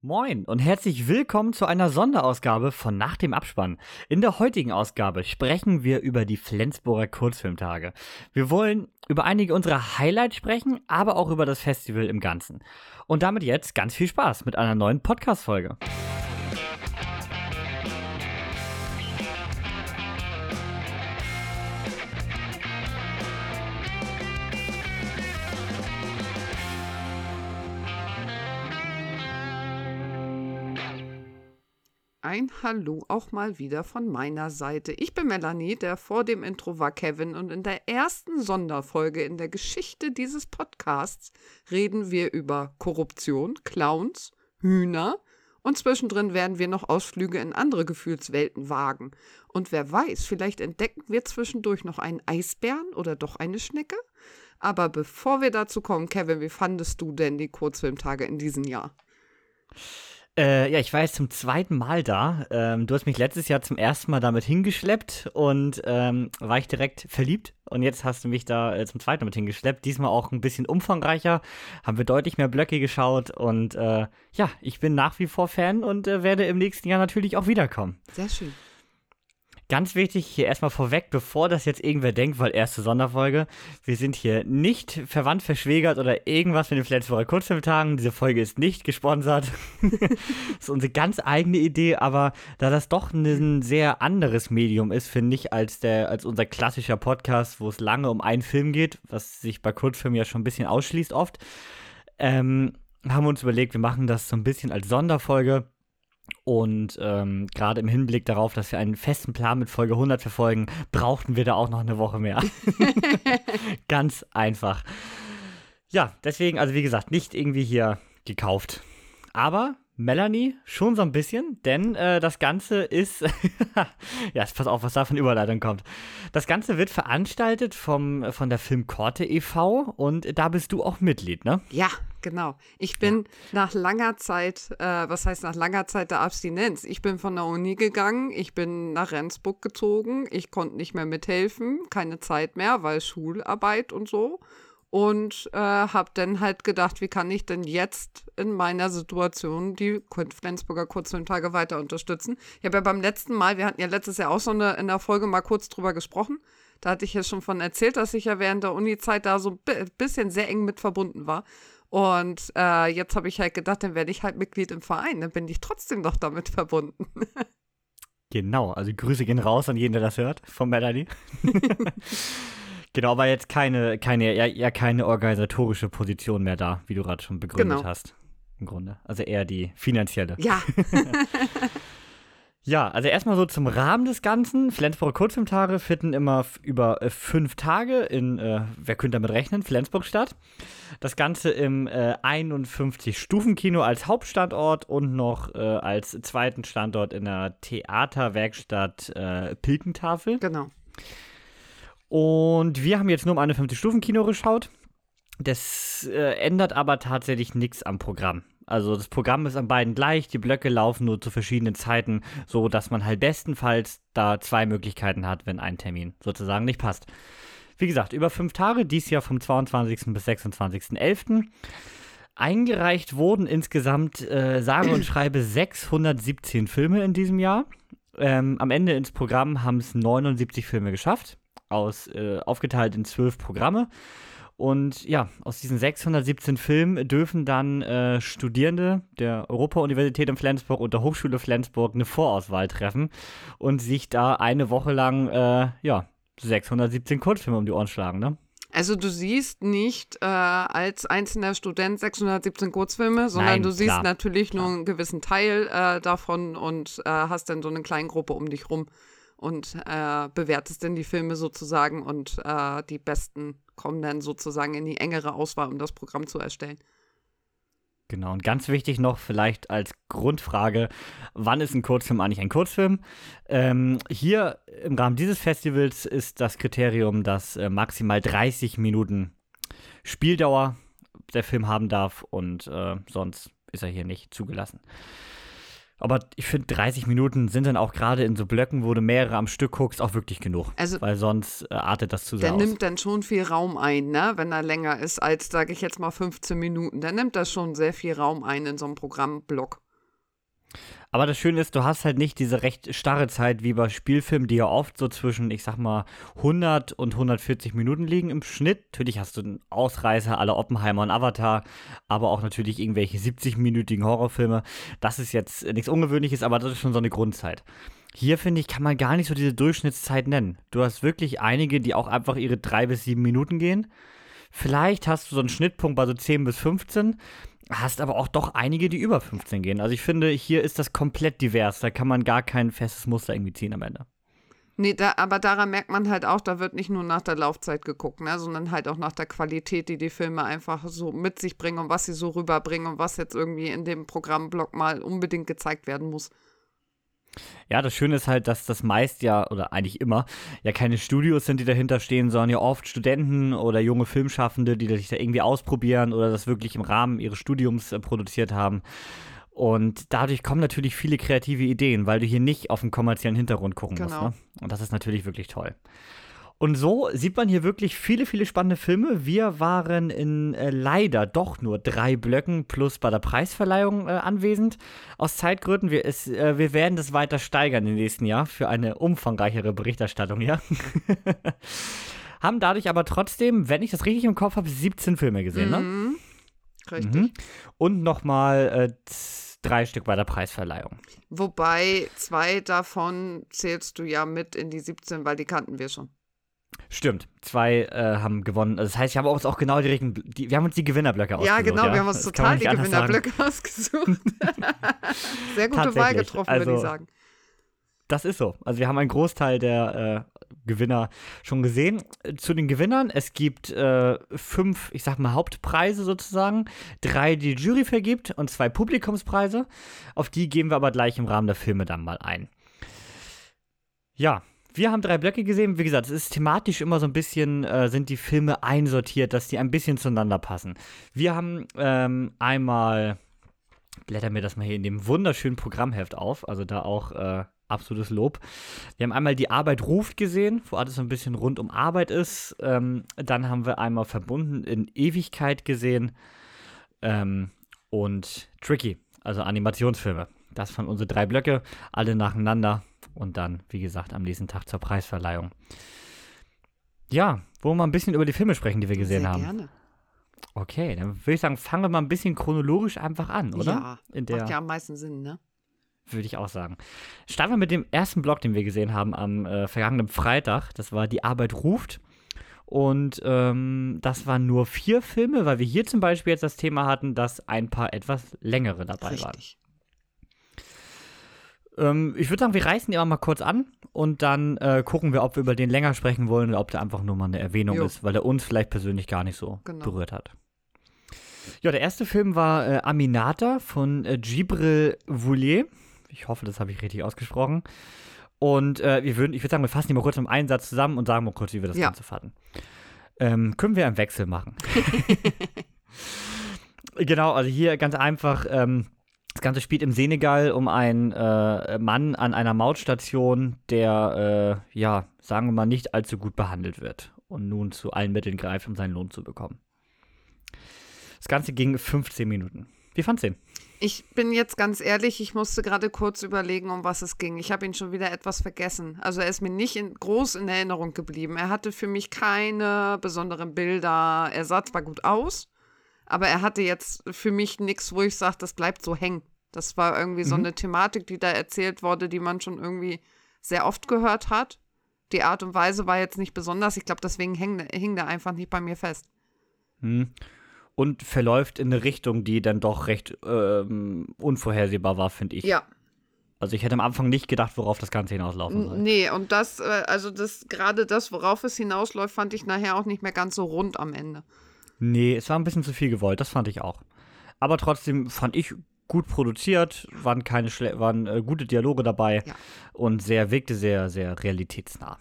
Moin und herzlich willkommen zu einer Sonderausgabe von Nach dem Abspann. In der heutigen Ausgabe sprechen wir über die Flensburger Kurzfilmtage. Wir wollen über einige unserer Highlights sprechen, aber auch über das Festival im Ganzen. Und damit jetzt ganz viel Spaß mit einer neuen Podcast-Folge. Ein Hallo auch mal wieder von meiner Seite. Ich bin Melanie, der vor dem Intro war Kevin und in der ersten Sonderfolge in der Geschichte dieses Podcasts reden wir über Korruption, Clowns, Hühner und zwischendrin werden wir noch Ausflüge in andere Gefühlswelten wagen. Und wer weiß, vielleicht entdecken wir zwischendurch noch einen Eisbären oder doch eine Schnecke? Aber bevor wir dazu kommen, Kevin, wie fandest du denn die Kurzfilmtage in diesem Jahr? Äh, ja, ich war jetzt zum zweiten Mal da. Ähm, du hast mich letztes Jahr zum ersten Mal damit hingeschleppt und ähm, war ich direkt verliebt. Und jetzt hast du mich da äh, zum zweiten Mal mit hingeschleppt. Diesmal auch ein bisschen umfangreicher. Haben wir deutlich mehr Blöcke geschaut. Und äh, ja, ich bin nach wie vor Fan und äh, werde im nächsten Jahr natürlich auch wiederkommen. Sehr schön. Ganz wichtig hier erstmal vorweg, bevor das jetzt irgendwer denkt, weil erste Sonderfolge, wir sind hier nicht verwandt, verschwägert oder irgendwas mit den Flensburger Kurzfilmtagen. Diese Folge ist nicht gesponsert. das ist unsere ganz eigene Idee, aber da das doch ein sehr anderes Medium ist, finde ich, als, der, als unser klassischer Podcast, wo es lange um einen Film geht, was sich bei Kurzfilmen ja schon ein bisschen ausschließt oft, ähm, haben wir uns überlegt, wir machen das so ein bisschen als Sonderfolge und ähm, gerade im Hinblick darauf, dass wir einen festen Plan mit Folge 100 verfolgen, brauchten wir da auch noch eine Woche mehr. Ganz einfach. Ja, deswegen, also wie gesagt, nicht irgendwie hier gekauft. Aber Melanie schon so ein bisschen, denn äh, das Ganze ist, ja, pass auf, was da von Überleitung kommt. Das Ganze wird veranstaltet vom, von der Filmkorte e.V. und da bist du auch Mitglied, ne? Ja, genau. Ich bin ja. nach langer Zeit, äh, was heißt nach langer Zeit der Abstinenz? Ich bin von der Uni gegangen, ich bin nach Rendsburg gezogen, ich konnte nicht mehr mithelfen, keine Zeit mehr, weil Schularbeit und so und äh, habe dann halt gedacht, wie kann ich denn jetzt in meiner Situation die Flensburger Kurzfilmtage weiter unterstützen? Ich habe ja beim letzten Mal, wir hatten ja letztes Jahr auch so eine, in der Folge mal kurz drüber gesprochen. Da hatte ich ja schon von erzählt, dass ich ja während der Uni-Zeit da so ein bisschen sehr eng mit verbunden war. Und äh, jetzt habe ich halt gedacht, dann werde ich halt Mitglied im Verein. Dann bin ich trotzdem noch damit verbunden. genau, also Grüße gehen raus an jeden, der das hört, von Melanie. Genau, aber jetzt keine, keine, ja, ja, keine organisatorische Position mehr da, wie du gerade schon begründet genau. hast. Im Grunde. Also eher die finanzielle. Ja. ja, also erstmal so zum Rahmen des Ganzen. Flensburger Kurzfilmtage finden immer über äh, fünf Tage in, äh, wer könnte damit rechnen, Flensburg statt. Das Ganze im äh, 51-Stufen-Kino als Hauptstandort und noch äh, als zweiten Standort in der Theaterwerkstatt äh, Pilkentafel. Genau. Und wir haben jetzt nur um eine 50-Stufen-Kino geschaut. Das äh, ändert aber tatsächlich nichts am Programm. Also das Programm ist an beiden gleich, die Blöcke laufen nur zu verschiedenen Zeiten, so dass man halt bestenfalls da zwei Möglichkeiten hat, wenn ein Termin sozusagen nicht passt. Wie gesagt, über fünf Tage, dies Jahr vom 22. bis 26.11. Eingereicht wurden insgesamt, äh, sage und schreibe, 617 Filme in diesem Jahr. Ähm, am Ende ins Programm haben es 79 Filme geschafft aus, äh, aufgeteilt in zwölf Programme. Und ja, aus diesen 617 Filmen dürfen dann äh, Studierende der Europa-Universität in Flensburg und der Hochschule Flensburg eine Vorauswahl treffen und sich da eine Woche lang, äh, ja, 617 Kurzfilme um die Ohren schlagen, ne? Also du siehst nicht äh, als einzelner Student 617 Kurzfilme, sondern Nein, du siehst klar, natürlich klar. nur einen gewissen Teil äh, davon und äh, hast dann so eine kleine Gruppe um dich rum und äh, bewertest dann die Filme sozusagen und äh, die besten kommen dann sozusagen in die engere Auswahl, um das Programm zu erstellen. Genau, und ganz wichtig noch vielleicht als Grundfrage, wann ist ein Kurzfilm eigentlich ein Kurzfilm? Ähm, hier im Rahmen dieses Festivals ist das Kriterium, dass äh, maximal 30 Minuten Spieldauer der Film haben darf und äh, sonst ist er hier nicht zugelassen. Aber ich finde, 30 Minuten sind dann auch gerade in so Blöcken, wo du mehrere am Stück guckst, auch wirklich genug. Also, weil sonst äh, artet das zu sehr Der aus. nimmt dann schon viel Raum ein, ne? wenn er länger ist als, sage ich jetzt mal, 15 Minuten. Der nimmt das schon sehr viel Raum ein in so einem Programmblock. Aber das Schöne ist, du hast halt nicht diese recht starre Zeit wie bei Spielfilmen, die ja oft so zwischen, ich sag mal, 100 und 140 Minuten liegen im Schnitt. Natürlich hast du einen Ausreißer aller Oppenheimer und Avatar, aber auch natürlich irgendwelche 70-minütigen Horrorfilme. Das ist jetzt nichts Ungewöhnliches, aber das ist schon so eine Grundzeit. Hier, finde ich, kann man gar nicht so diese Durchschnittszeit nennen. Du hast wirklich einige, die auch einfach ihre drei bis sieben Minuten gehen. Vielleicht hast du so einen Schnittpunkt bei so 10 bis 15, hast aber auch doch einige, die über 15 gehen. Also ich finde, hier ist das komplett divers. Da kann man gar kein festes Muster irgendwie ziehen am Ende. Nee, da, aber daran merkt man halt auch, da wird nicht nur nach der Laufzeit geguckt, ne, sondern halt auch nach der Qualität, die die Filme einfach so mit sich bringen und was sie so rüberbringen und was jetzt irgendwie in dem Programmblock mal unbedingt gezeigt werden muss. Ja, das Schöne ist halt, dass das meist ja, oder eigentlich immer, ja keine Studios sind, die dahinter stehen, sondern ja oft Studenten oder junge Filmschaffende, die sich da irgendwie ausprobieren oder das wirklich im Rahmen ihres Studiums äh, produziert haben. Und dadurch kommen natürlich viele kreative Ideen, weil du hier nicht auf den kommerziellen Hintergrund gucken Genau. musst. Ne? Und das ist natürlich wirklich toll. Und so sieht man hier wirklich viele, viele spannende Filme. Wir waren in äh, leider doch nur drei Blöcken plus bei der Preisverleihung äh, anwesend. Aus Zeitgründen, wir, es, äh, wir werden das weiter steigern im nächsten Jahr für eine umfangreichere Berichterstattung, ja. Haben dadurch aber trotzdem, wenn ich das richtig im Kopf habe, 17 Filme gesehen, ne? Mhm. Richtig. Mhm. Und nochmal äh, drei Stück bei der Preisverleihung. Wobei zwei davon zählst du ja mit in die 17, weil die kannten wir schon. Stimmt, zwei äh, haben gewonnen. Also das heißt, wir haben uns auch genau die die, wir haben uns die Gewinnerblöcke ausgesucht. Ja, genau, wir haben uns Das total die anders sagen. Gewinnerblöcke ausgesucht. Sehr gute Wahl getroffen, würde ich Also, sagen. Das ist so. Also wir haben einen Großteil der äh, Gewinner schon gesehen. Zu den Gewinnern, es gibt äh, fünf, ich sag mal, Hauptpreise sozusagen. Drei, die die Jury vergibt und zwei Publikumspreise. Auf die gehen wir aber gleich im Rahmen der Filme dann mal ein. Ja, wir haben drei Blöcke gesehen. Wie gesagt, es ist thematisch immer so ein bisschen, äh, sind die Filme einsortiert, dass die ein bisschen zueinander passen. Wir haben ähm, einmal, blätter mir das mal hier in dem wunderschönen Programmheft auf, also da auch äh, absolutes Lob. Wir haben einmal die Arbeit ruft gesehen, wo alles so ein bisschen rund um Arbeit ist. Ähm, dann haben wir einmal verbunden in Ewigkeit gesehen ähm, und Tricky, also Animationsfilme. Das waren unsere drei Blöcke, alle nacheinander und dann, wie gesagt, am nächsten Tag zur Preisverleihung. Ja, wollen wir mal ein bisschen über die Filme sprechen, die wir gesehen Sehr haben. gerne. Okay, dann würde ich sagen, fangen wir mal ein bisschen chronologisch einfach an, oder? Ja, In der, macht ja am meisten Sinn, ne? würde ich auch sagen. Starten wir mit dem ersten Blog, den wir gesehen haben am äh, vergangenen Freitag. Das war Die Arbeit ruft. Und ähm, das waren nur vier Filme, weil wir hier zum Beispiel jetzt das Thema hatten, dass ein paar etwas längere dabei waren. Ähm, ich würde sagen, wir reißen die aber mal kurz an und dann äh, gucken wir, ob wir über den länger sprechen wollen oder ob der einfach nur mal eine Erwähnung Jo. ist, weil er uns vielleicht persönlich gar nicht so Genau. berührt hat. Ja, der erste Film war äh, Aminata von äh, Gibril Voulier. Ich hoffe, das habe ich richtig ausgesprochen. Und äh, wir würden, ich würde sagen, wir fassen die mal kurz im Einsatz zusammen und sagen mal kurz, wie wir das Ja. Ganze fanden. Ähm, können wir im Wechsel machen. genau, also hier ganz einfach. Ähm, das Ganze spielt im Senegal um einen äh, Mann an einer Mautstation, der, äh, ja, sagen wir mal, nicht allzu gut behandelt wird und nun zu allen Mitteln greift, um seinen Lohn zu bekommen. Das Ganze ging 15 Minuten. Wie fandst du ihn? Ich bin jetzt ganz ehrlich, ich musste gerade kurz überlegen, um was es ging. Ich habe ihn schon wieder etwas vergessen. Also er ist mir nicht in, groß in Erinnerung geblieben. Er hatte für mich keine besonderen Bilder. Er sah zwar gut aus, aber er hatte jetzt für mich nichts, wo ich sage, das bleibt so hängen. Das war irgendwie so Mhm. eine Thematik, die da erzählt wurde, die man schon irgendwie sehr oft gehört hat. Die Art und Weise war jetzt nicht besonders. Ich glaube, deswegen hing, hing der einfach nicht bei mir fest. Hm. Und verläuft in eine Richtung, die dann doch recht ähm, unvorhersehbar war, finde ich. Ja, Also ich hätte am Anfang nicht gedacht, worauf das Ganze hinauslaufen soll. Nee, und das, äh, also das, gerade das, worauf es hinausläuft, fand ich nachher auch nicht mehr ganz so rund am Ende. Nee, es war ein bisschen zu viel gewollt, das fand ich auch. Aber trotzdem fand ich gut produziert, waren keine schle waren äh, gute Dialoge dabei Ja. und sehr wirkte sehr sehr realitätsnah.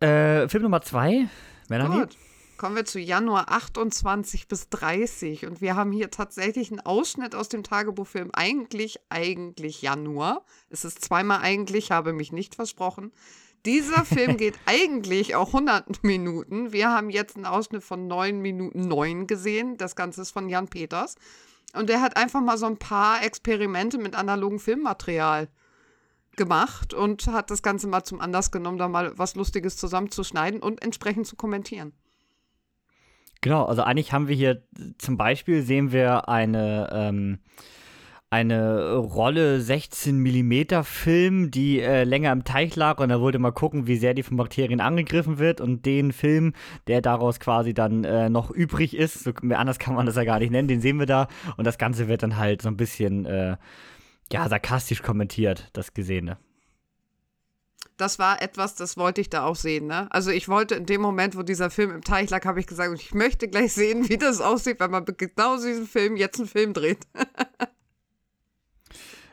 Äh, Film Nummer zwei, Melanie. Gut. Kommen wir zu Januar 28 bis 30 und wir haben hier tatsächlich einen Ausschnitt aus dem Tagebuchfilm Eigentlich, eigentlich Januar. Es ist zweimal eigentlich, habe mich nicht versprochen. Dieser Film geht eigentlich auch 100 Minuten. Wir haben jetzt einen Ausschnitt von 9 Minuten 9 gesehen. Das Ganze ist von Jan Peters. Und der hat einfach mal so ein paar Experimente mit analogem Filmmaterial gemacht und hat das Ganze mal zum Anlass genommen, da mal was Lustiges zusammenzuschneiden und entsprechend zu kommentieren. Genau, also eigentlich haben wir hier zum Beispiel sehen wir eine, ähm, eine Rolle 16 mm Film, die äh, länger im Teich lag und da wollte mal gucken, wie sehr die von Bakterien angegriffen wird und den Film, der daraus quasi dann äh, noch übrig ist, so, anders kann man das ja gar nicht nennen, den sehen wir da und das Ganze wird dann halt so ein bisschen äh, ja, sarkastisch kommentiert, das Gesehene das war etwas, das wollte ich da auch sehen. Ne? Also ich wollte in dem Moment, wo dieser Film im Teich lag, habe ich gesagt, ich möchte gleich sehen, wie das aussieht, wenn man genau diesen Film jetzt einen Film dreht.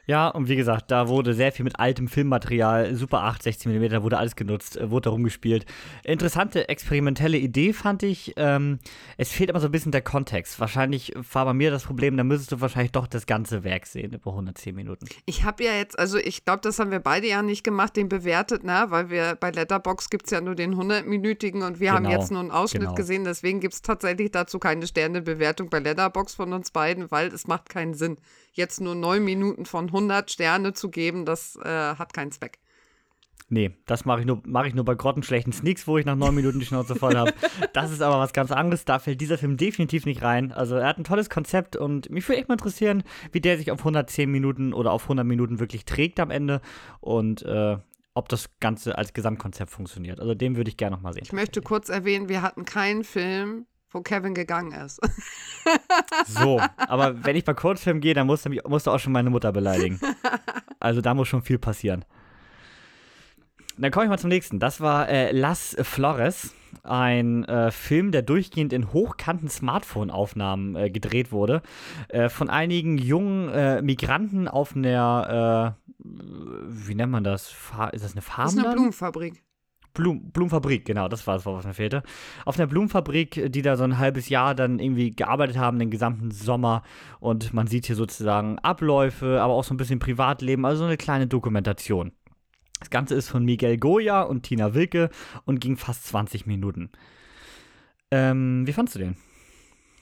Ja, und wie gesagt, da wurde sehr viel mit altem Filmmaterial, Super 8, 16 mm, wurde alles genutzt, äh, wurde da rumgespielt. Interessante, experimentelle Idee fand ich. Ähm, es fehlt aber so ein bisschen der Kontext. Wahrscheinlich war bei mir das Problem, da müsstest du wahrscheinlich doch das ganze Werk sehen, über 110 Minuten. Ich habe ja jetzt, also ich glaube, das haben wir beide ja nicht gemacht, den bewertet, ne? weil wir bei Letterbox gibt es ja nur den 100-minütigen und wir genau, haben jetzt nur einen Ausschnitt genau. gesehen, deswegen gibt es tatsächlich dazu keine Sternebewertung bei Letterbox von uns beiden, weil es macht keinen Sinn jetzt nur neun Minuten von 100 Sterne zu geben, das äh, hat keinen Zweck. Nee, das mache ich, nur, mach ich nur bei grottenschlechten Sneaks, wo ich nach neun Minuten die Schnauze voll habe. Das ist aber was ganz anderes. Da fällt dieser Film definitiv nicht rein. Also, er hat ein tolles Konzept und mich würde echt mal interessieren, wie der sich auf 110 Minuten oder auf 100 Minuten wirklich trägt am Ende und äh, ob das Ganze als Gesamtkonzept funktioniert. Also, den würde ich gerne nochmal sehen. Ich möchte kurz erwähnen, wir hatten keinen Film, wo Kevin gegangen ist. so, aber wenn ich bei Kurzfilm gehe, dann musst du, musst du auch schon meine Mutter beleidigen. Also da muss schon viel passieren. Dann komme ich mal zum nächsten. Das war äh, Las Flores, ein äh, Film, der durchgehend in hochkanten Smartphone-Aufnahmen äh, gedreht wurde. Äh, von einigen jungen äh, Migranten auf einer, äh, wie nennt man das? Fa ist das eine Farm? Das ist eine Blumenfabrik. Blum, Blumenfabrik, genau, das war das, was mir fehlte. Auf einer Blumenfabrik, die da so ein halbes Jahr dann irgendwie gearbeitet haben, den gesamten Sommer. Und man sieht hier sozusagen Abläufe, aber auch so ein bisschen Privatleben, also so eine kleine Dokumentation. Das Ganze ist von Miguel Goya und Tina Wilke und ging fast 20 Minuten. Ähm, wie fandst du den?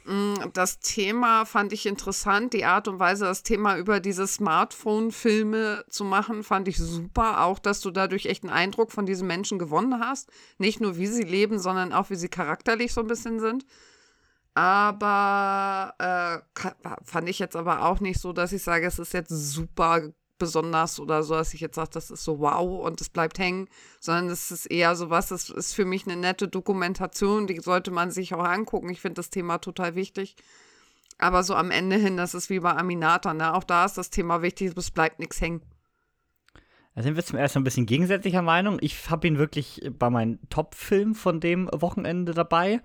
Mm, das Thema fand ich interessant. Die Art und Weise, das Thema über diese Smartphone-Filme zu machen, fand ich super. Auch, dass du dadurch echt einen Eindruck von diesen Menschen gewonnen hast. Nicht nur, wie sie leben, sondern auch, wie sie charakterlich so ein bisschen sind. Aber äh, fand ich jetzt aber auch nicht so, dass ich sage, es ist jetzt super besonders oder so, dass ich jetzt sage, das ist so wow und es bleibt hängen, sondern es ist eher so was, es ist für mich eine nette Dokumentation, die sollte man sich auch angucken. Ich finde das Thema total wichtig. Aber so am Ende hin, das ist wie bei Aminata, ne? Auch da ist das Thema wichtig, es bleibt nichts hängen. Da sind wir zum ersten ein bisschen gegensätzlicher Meinung. Ich habe ihn wirklich bei meinen Top-Filmen von dem Wochenende dabei.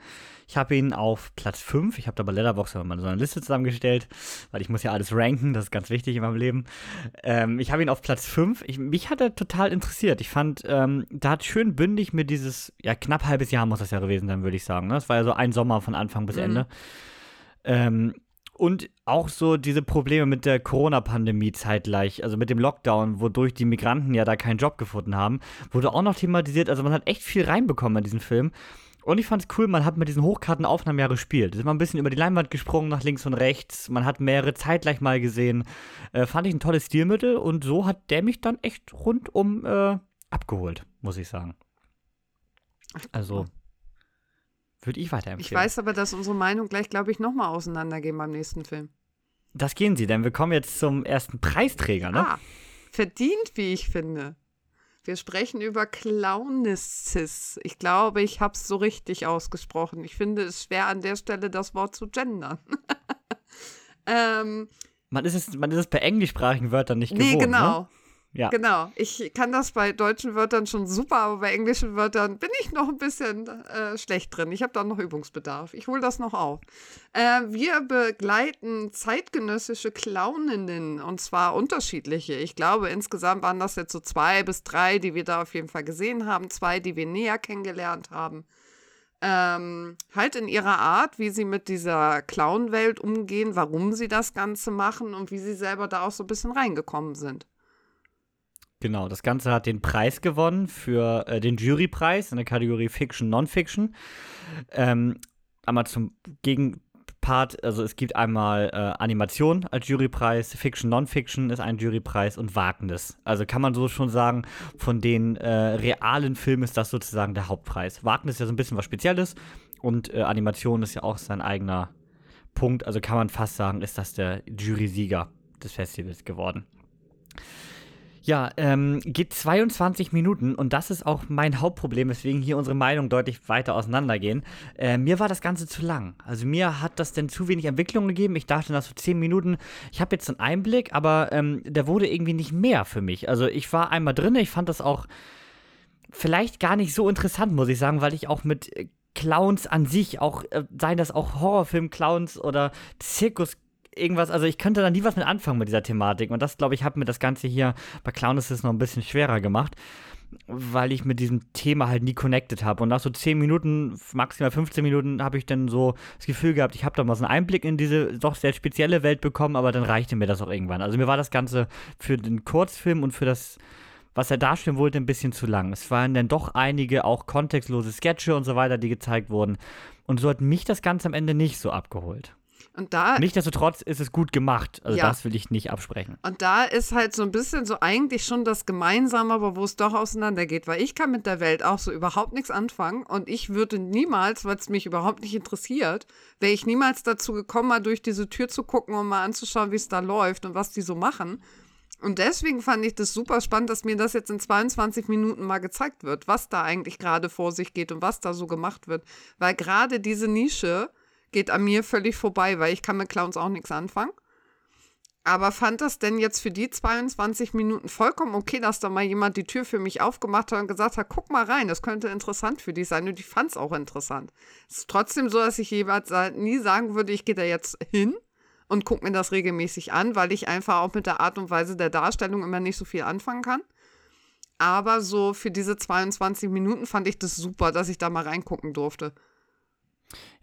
Ich habe ihn auf Platz 5. Ich habe da bei Letterboxd mal so eine Liste zusammengestellt, weil ich muss ja alles ranken, das ist ganz wichtig in meinem Leben. Ähm, ich habe ihn auf Platz 5. Ich, mich hat er total interessiert. Ich fand, ähm, da hat schön bündig mir dieses, ja, knapp halbes Jahr muss das ja gewesen sein, würde ich sagen. Ne? Das war ja so ein Sommer von Anfang bis mhm. Ende. Ähm, und auch so diese Probleme mit der Corona-Pandemie zeitgleich, also mit dem Lockdown, wodurch die Migranten ja da keinen Job gefunden haben, wurde auch noch thematisiert. Also man hat echt viel reinbekommen in diesen Film. Und ich fand es cool, man hat mit diesen Hochkartenaufnahmen ja gespielt. Es ist mal ein bisschen über die Leinwand gesprungen, nach links und rechts. Man hat mehrere zeitgleich mal gesehen. Äh, fand ich ein tolles Stilmittel und so hat der mich dann echt rundum äh, abgeholt, muss ich sagen. Also, würde ich weiterempfehlen. Ich weiß aber, dass unsere Meinung gleich, glaube ich, nochmal auseinandergehen beim nächsten Film. Das gehen sie, denn wir kommen jetzt zum ersten Preisträger, ne? Ah, verdient, wie ich finde. Wir sprechen über Clownesses. Ich glaube, ich habe es so richtig ausgesprochen. Ich finde es schwer, an der Stelle das Wort zu gendern. ähm, man, ist es, man ist es bei englischsprachigen Wörtern nicht gewohnt. Nee, genau. Ne? Ja. Genau. Ich kann das bei deutschen Wörtern schon super, aber bei englischen Wörtern bin ich noch ein bisschen äh, schlecht drin. Ich habe da noch Übungsbedarf. Ich hole das noch auf. Äh, wir begleiten zeitgenössische Clowninnen und zwar unterschiedliche. Ich glaube, insgesamt waren das jetzt so zwei bis drei, die wir da auf jeden Fall gesehen haben. Zwei, die wir näher kennengelernt haben. Ähm, halt in ihrer Art, wie sie mit dieser Clown-Welt umgehen, warum sie das Ganze machen und wie sie selber da auch so ein bisschen reingekommen sind. Genau, das Ganze hat den Preis gewonnen für äh, den Jurypreis in der Kategorie Fiction, Non-Fiction. Ähm, einmal zum Gegen Part, also es gibt einmal äh, Animation als Jurypreis, Fiction, Non-Fiction ist ein Jurypreis und Wagnis. Also kann man so schon sagen, von den äh, realen Filmen ist das sozusagen der Hauptpreis. Wagnis ist ja so ein bisschen was Spezielles und äh, Animation ist ja auch sein eigener Punkt. Also kann man fast sagen, ist das der Jury-Sieger des Festivals geworden. Ja, ähm, geht 22 Minuten und das ist auch mein Hauptproblem, weswegen hier unsere Meinungen deutlich weiter auseinandergehen. Äh, mir war das Ganze zu lang. Also mir hat das denn zu wenig Entwicklung gegeben. Ich dachte nach so 10 Minuten, ich habe jetzt einen Einblick, aber ähm, der wurde irgendwie nicht mehr für mich. Also ich war einmal drin, ich fand das auch vielleicht gar nicht so interessant, muss ich sagen, weil ich auch mit Clowns an sich, auch äh, seien das auch Horrorfilm-Clowns oder Zirkus irgendwas, also ich könnte da nie was mit anfangen mit dieser Thematik. Und das, glaube ich, hat mir das Ganze hier bei Clown ist es noch ein bisschen schwerer gemacht, weil ich mit diesem Thema halt nie connected habe. Und nach so 10 Minuten, maximal 15 Minuten, habe ich dann so das Gefühl gehabt, ich habe da mal so einen Einblick in diese doch sehr spezielle Welt bekommen, aber dann reichte mir das auch irgendwann. Also mir war das Ganze für den Kurzfilm und für das was er darstellen wollte, ein bisschen zu lang. Es waren dann doch einige auch kontextlose Sketche und so weiter, die gezeigt wurden. Und so hat mich das Ganze am Ende nicht so abgeholt. Und da. Nichtsdestotrotz ist es gut gemacht. Also ja. das will ich nicht absprechen. Und da ist halt so ein bisschen so eigentlich schon das Gemeinsame, aber wo es doch auseinandergeht. Weil ich kann mit der Welt auch so überhaupt nichts anfangen. Und ich würde niemals, weil es mich überhaupt nicht interessiert, wäre ich niemals dazu gekommen, mal durch diese Tür zu gucken und mal anzuschauen, wie es da läuft und was die so machen. Und deswegen fand ich das super spannend, dass mir das jetzt in 22 Minuten mal gezeigt wird, was da eigentlich gerade vor sich geht und was da so gemacht wird. Weil gerade diese Nische geht an mir völlig vorbei, weil ich kann mit Clowns auch nichts anfangen. Aber fand das denn jetzt für die 22 Minuten vollkommen okay, dass da mal jemand die Tür für mich aufgemacht hat und gesagt hat, guck mal rein, das könnte interessant für dich sein. Und ich fand es auch interessant. Es ist trotzdem so, dass ich jeweils nie sagen würde, ich gehe da jetzt hin und gucke mir das regelmäßig an, weil ich einfach auch mit der Art und Weise der Darstellung immer nicht so viel anfangen kann. Aber so für diese 22 Minuten fand ich das super, dass ich da mal reingucken durfte.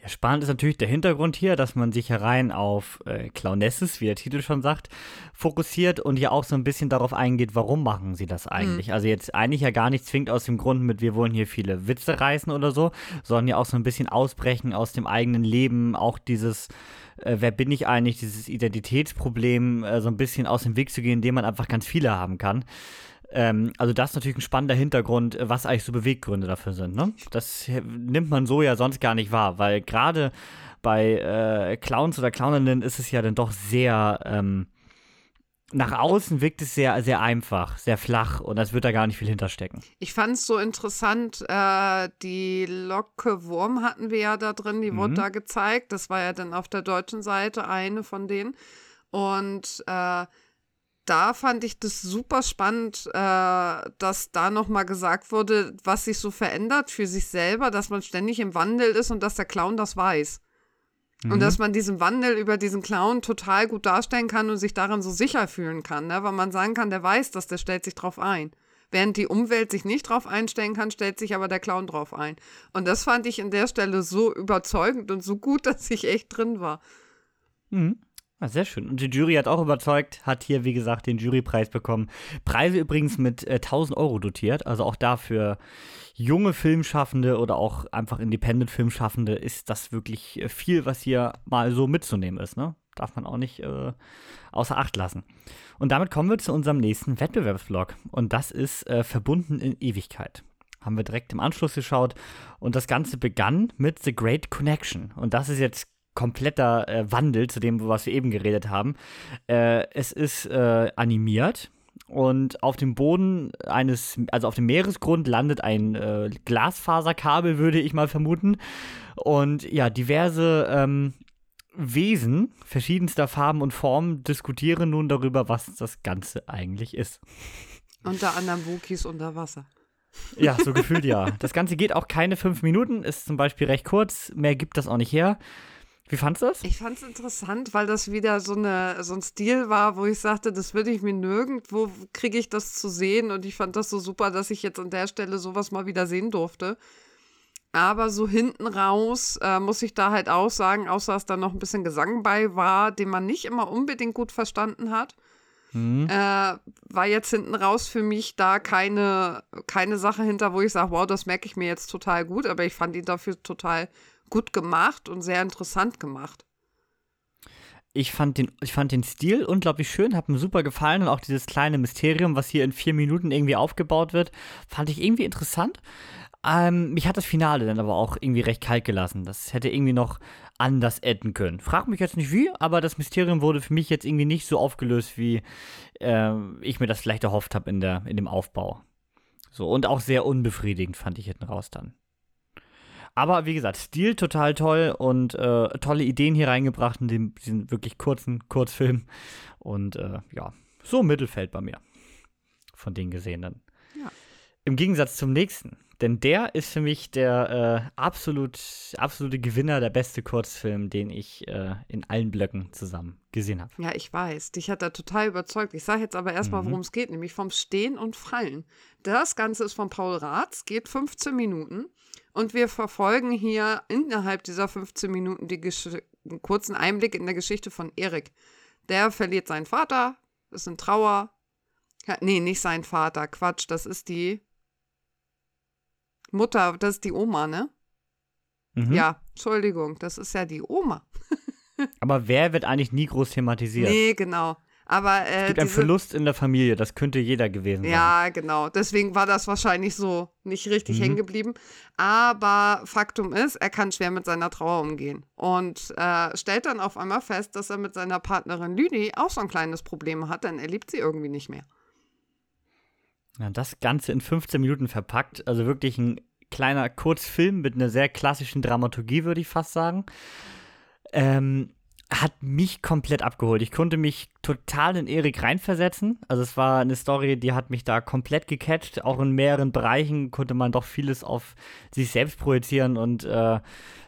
Ja, spannend ist natürlich der Hintergrund hier, dass man sich herein auf äh, Clownesses, wie der Titel schon sagt, fokussiert und ja auch so ein bisschen darauf eingeht, warum machen sie das eigentlich. Mhm. Also jetzt eigentlich ja gar nicht zwingt aus dem Grund mit, wir wollen hier viele Witze reißen oder so, sondern ja auch so ein bisschen ausbrechen aus dem eigenen Leben, auch dieses äh, wer bin ich eigentlich, dieses Identitätsproblem äh, so ein bisschen aus dem Weg zu gehen, indem man einfach ganz viele haben kann. Ähm, also das ist natürlich ein spannender Hintergrund, äh, was eigentlich so Beweggründe dafür sind. Ne? Das nimmt man so ja sonst gar nicht wahr, weil gerade bei äh, Clowns oder Clownerinnen ist es ja dann doch sehr ähm, nach außen wirkt es sehr, sehr einfach, sehr flach und es wird da gar nicht viel hinterstecken. Ich fand es so interessant, äh, die Locke Wurm hatten wir ja da drin, die mhm. wurde da gezeigt. Das war ja dann auf der deutschen Seite eine von denen. Und äh, da fand ich das super spannend, äh, dass da nochmal gesagt wurde, was sich so verändert für sich selber, dass man ständig im Wandel ist und dass der Clown das weiß. Mhm. Und dass man diesen Wandel über diesen Clown total gut darstellen kann und sich daran so sicher fühlen kann, ne? weil man sagen kann, der weiß das, der stellt sich drauf ein. Während die Umwelt sich nicht drauf einstellen kann, stellt sich aber der Clown drauf ein. Und das fand ich in der Stelle so überzeugend und so gut, dass ich echt drin war. Mhm. Ah, sehr schön. Und die Jury hat auch überzeugt, hat hier, wie gesagt, den Jurypreis bekommen. Preise übrigens mit äh, 1000 Euro dotiert. Also auch dafür junge Filmschaffende oder auch einfach Independent-Filmschaffende ist das wirklich äh, viel, was hier mal so mitzunehmen ist. Ne? Darf man auch nicht äh, außer Acht lassen. Und damit kommen wir zu unserem nächsten Wettbewerbsvlog. Und das ist äh, Verbunden in Ewigkeit haben wir direkt im Anschluss geschaut. Und das Ganze begann mit The Great Connection. Und das ist jetzt kompletter äh, Wandel zu dem, was wir eben geredet haben. Äh, es ist äh, animiert und auf dem Boden eines, also auf dem Meeresgrund landet ein äh, Glasfaserkabel, würde ich mal vermuten. Und ja, diverse ähm, Wesen verschiedenster Farben und Formen diskutieren nun darüber, was das Ganze eigentlich ist. Unter anderem Wookies unter Wasser. Ja, so gefühlt ja. Das Ganze geht auch keine fünf Minuten, ist zum Beispiel recht kurz, mehr gibt das auch nicht her. Wie fandest du das? Ich fand es interessant, weil das wieder so, eine, so ein Stil war, wo ich sagte, das würde ich mir nirgendwo, kriege ich das zu sehen. Und ich fand das so super, dass ich jetzt an der Stelle sowas mal wieder sehen durfte. Aber so hinten raus äh, muss ich da halt auch sagen, außer dass da noch ein bisschen Gesang bei war, den man nicht immer unbedingt gut verstanden hat, mhm. äh, war jetzt hinten raus für mich da keine, keine Sache hinter, wo ich sage, wow, das merke ich mir jetzt total gut, aber ich fand ihn dafür total gut gemacht und sehr interessant gemacht. ich fand den, ich fand den Stil unglaublich schön, hat mir super gefallen und auch dieses kleine Mysterium, was hier in vier Minuten irgendwie aufgebaut wird, fand ich irgendwie interessant. Ähm, mich hat das Finale dann aber auch irgendwie recht kalt gelassen. Das hätte irgendwie noch anders enden können. Frag mich jetzt nicht wie, aber das Mysterium wurde für mich jetzt irgendwie nicht so aufgelöst, wie äh, ich mir das vielleicht erhofft habe in, in dem Aufbau. So, und auch sehr unbefriedigend fand ich hinten raus dann. Aber wie gesagt, Stil total toll und äh, tolle Ideen hier reingebracht in dem, diesen wirklich kurzen Kurzfilm. Und äh, ja, so Mittelfeld bei mir. Von den Gesehenen. Ja. Im Gegensatz zum nächsten. Denn der ist für mich der äh, absolut, absolute Gewinner, der beste Kurzfilm, den ich äh, in allen Blöcken zusammen gesehen habe. Ja, ich weiß. Dich hat er total überzeugt. Ich sage jetzt aber erstmal, mhm. worum es geht, nämlich vom Stehen und Fallen. Das Ganze ist von Paul Ratz, geht 15 Minuten. Und wir verfolgen hier innerhalb dieser 15 Minuten die einen kurzen Einblick in der Geschichte von Erik. Der verliert seinen Vater, ist in Trauer. Ja, nee, nicht sein Vater, Quatsch, das ist die Mutter, das ist die Oma, ne? Mhm. Ja, Entschuldigung, das ist ja die Oma. Aber wer wird eigentlich nie groß thematisiert? Nee, genau. Aber, äh, es gibt einen Verlust in der Familie, das könnte jeder gewesen sein. Ja, genau. Deswegen war das wahrscheinlich so nicht richtig mhm. hängen geblieben. Aber Faktum ist, er kann schwer mit seiner Trauer umgehen. Und äh, stellt dann auf einmal fest, dass er mit seiner Partnerin Lüdi auch so ein kleines Problem hat, denn er liebt sie irgendwie nicht mehr. Ja, das Ganze in 15 Minuten verpackt. Also wirklich ein kleiner Kurzfilm mit einer sehr klassischen Dramaturgie, würde ich fast sagen. Ähm, hat mich komplett abgeholt. Ich konnte mich total in Erik reinversetzen. Also es war eine Story, die hat mich da komplett gecatcht. Auch in mehreren Bereichen konnte man doch vieles auf sich selbst projizieren und äh,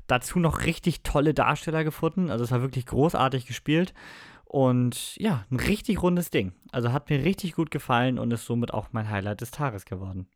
dazu noch richtig tolle Darsteller gefunden. Also es war wirklich großartig gespielt. Und ja, ein richtig rundes Ding. Also hat mir richtig gut gefallen und ist somit auch mein Highlight des Tages geworden.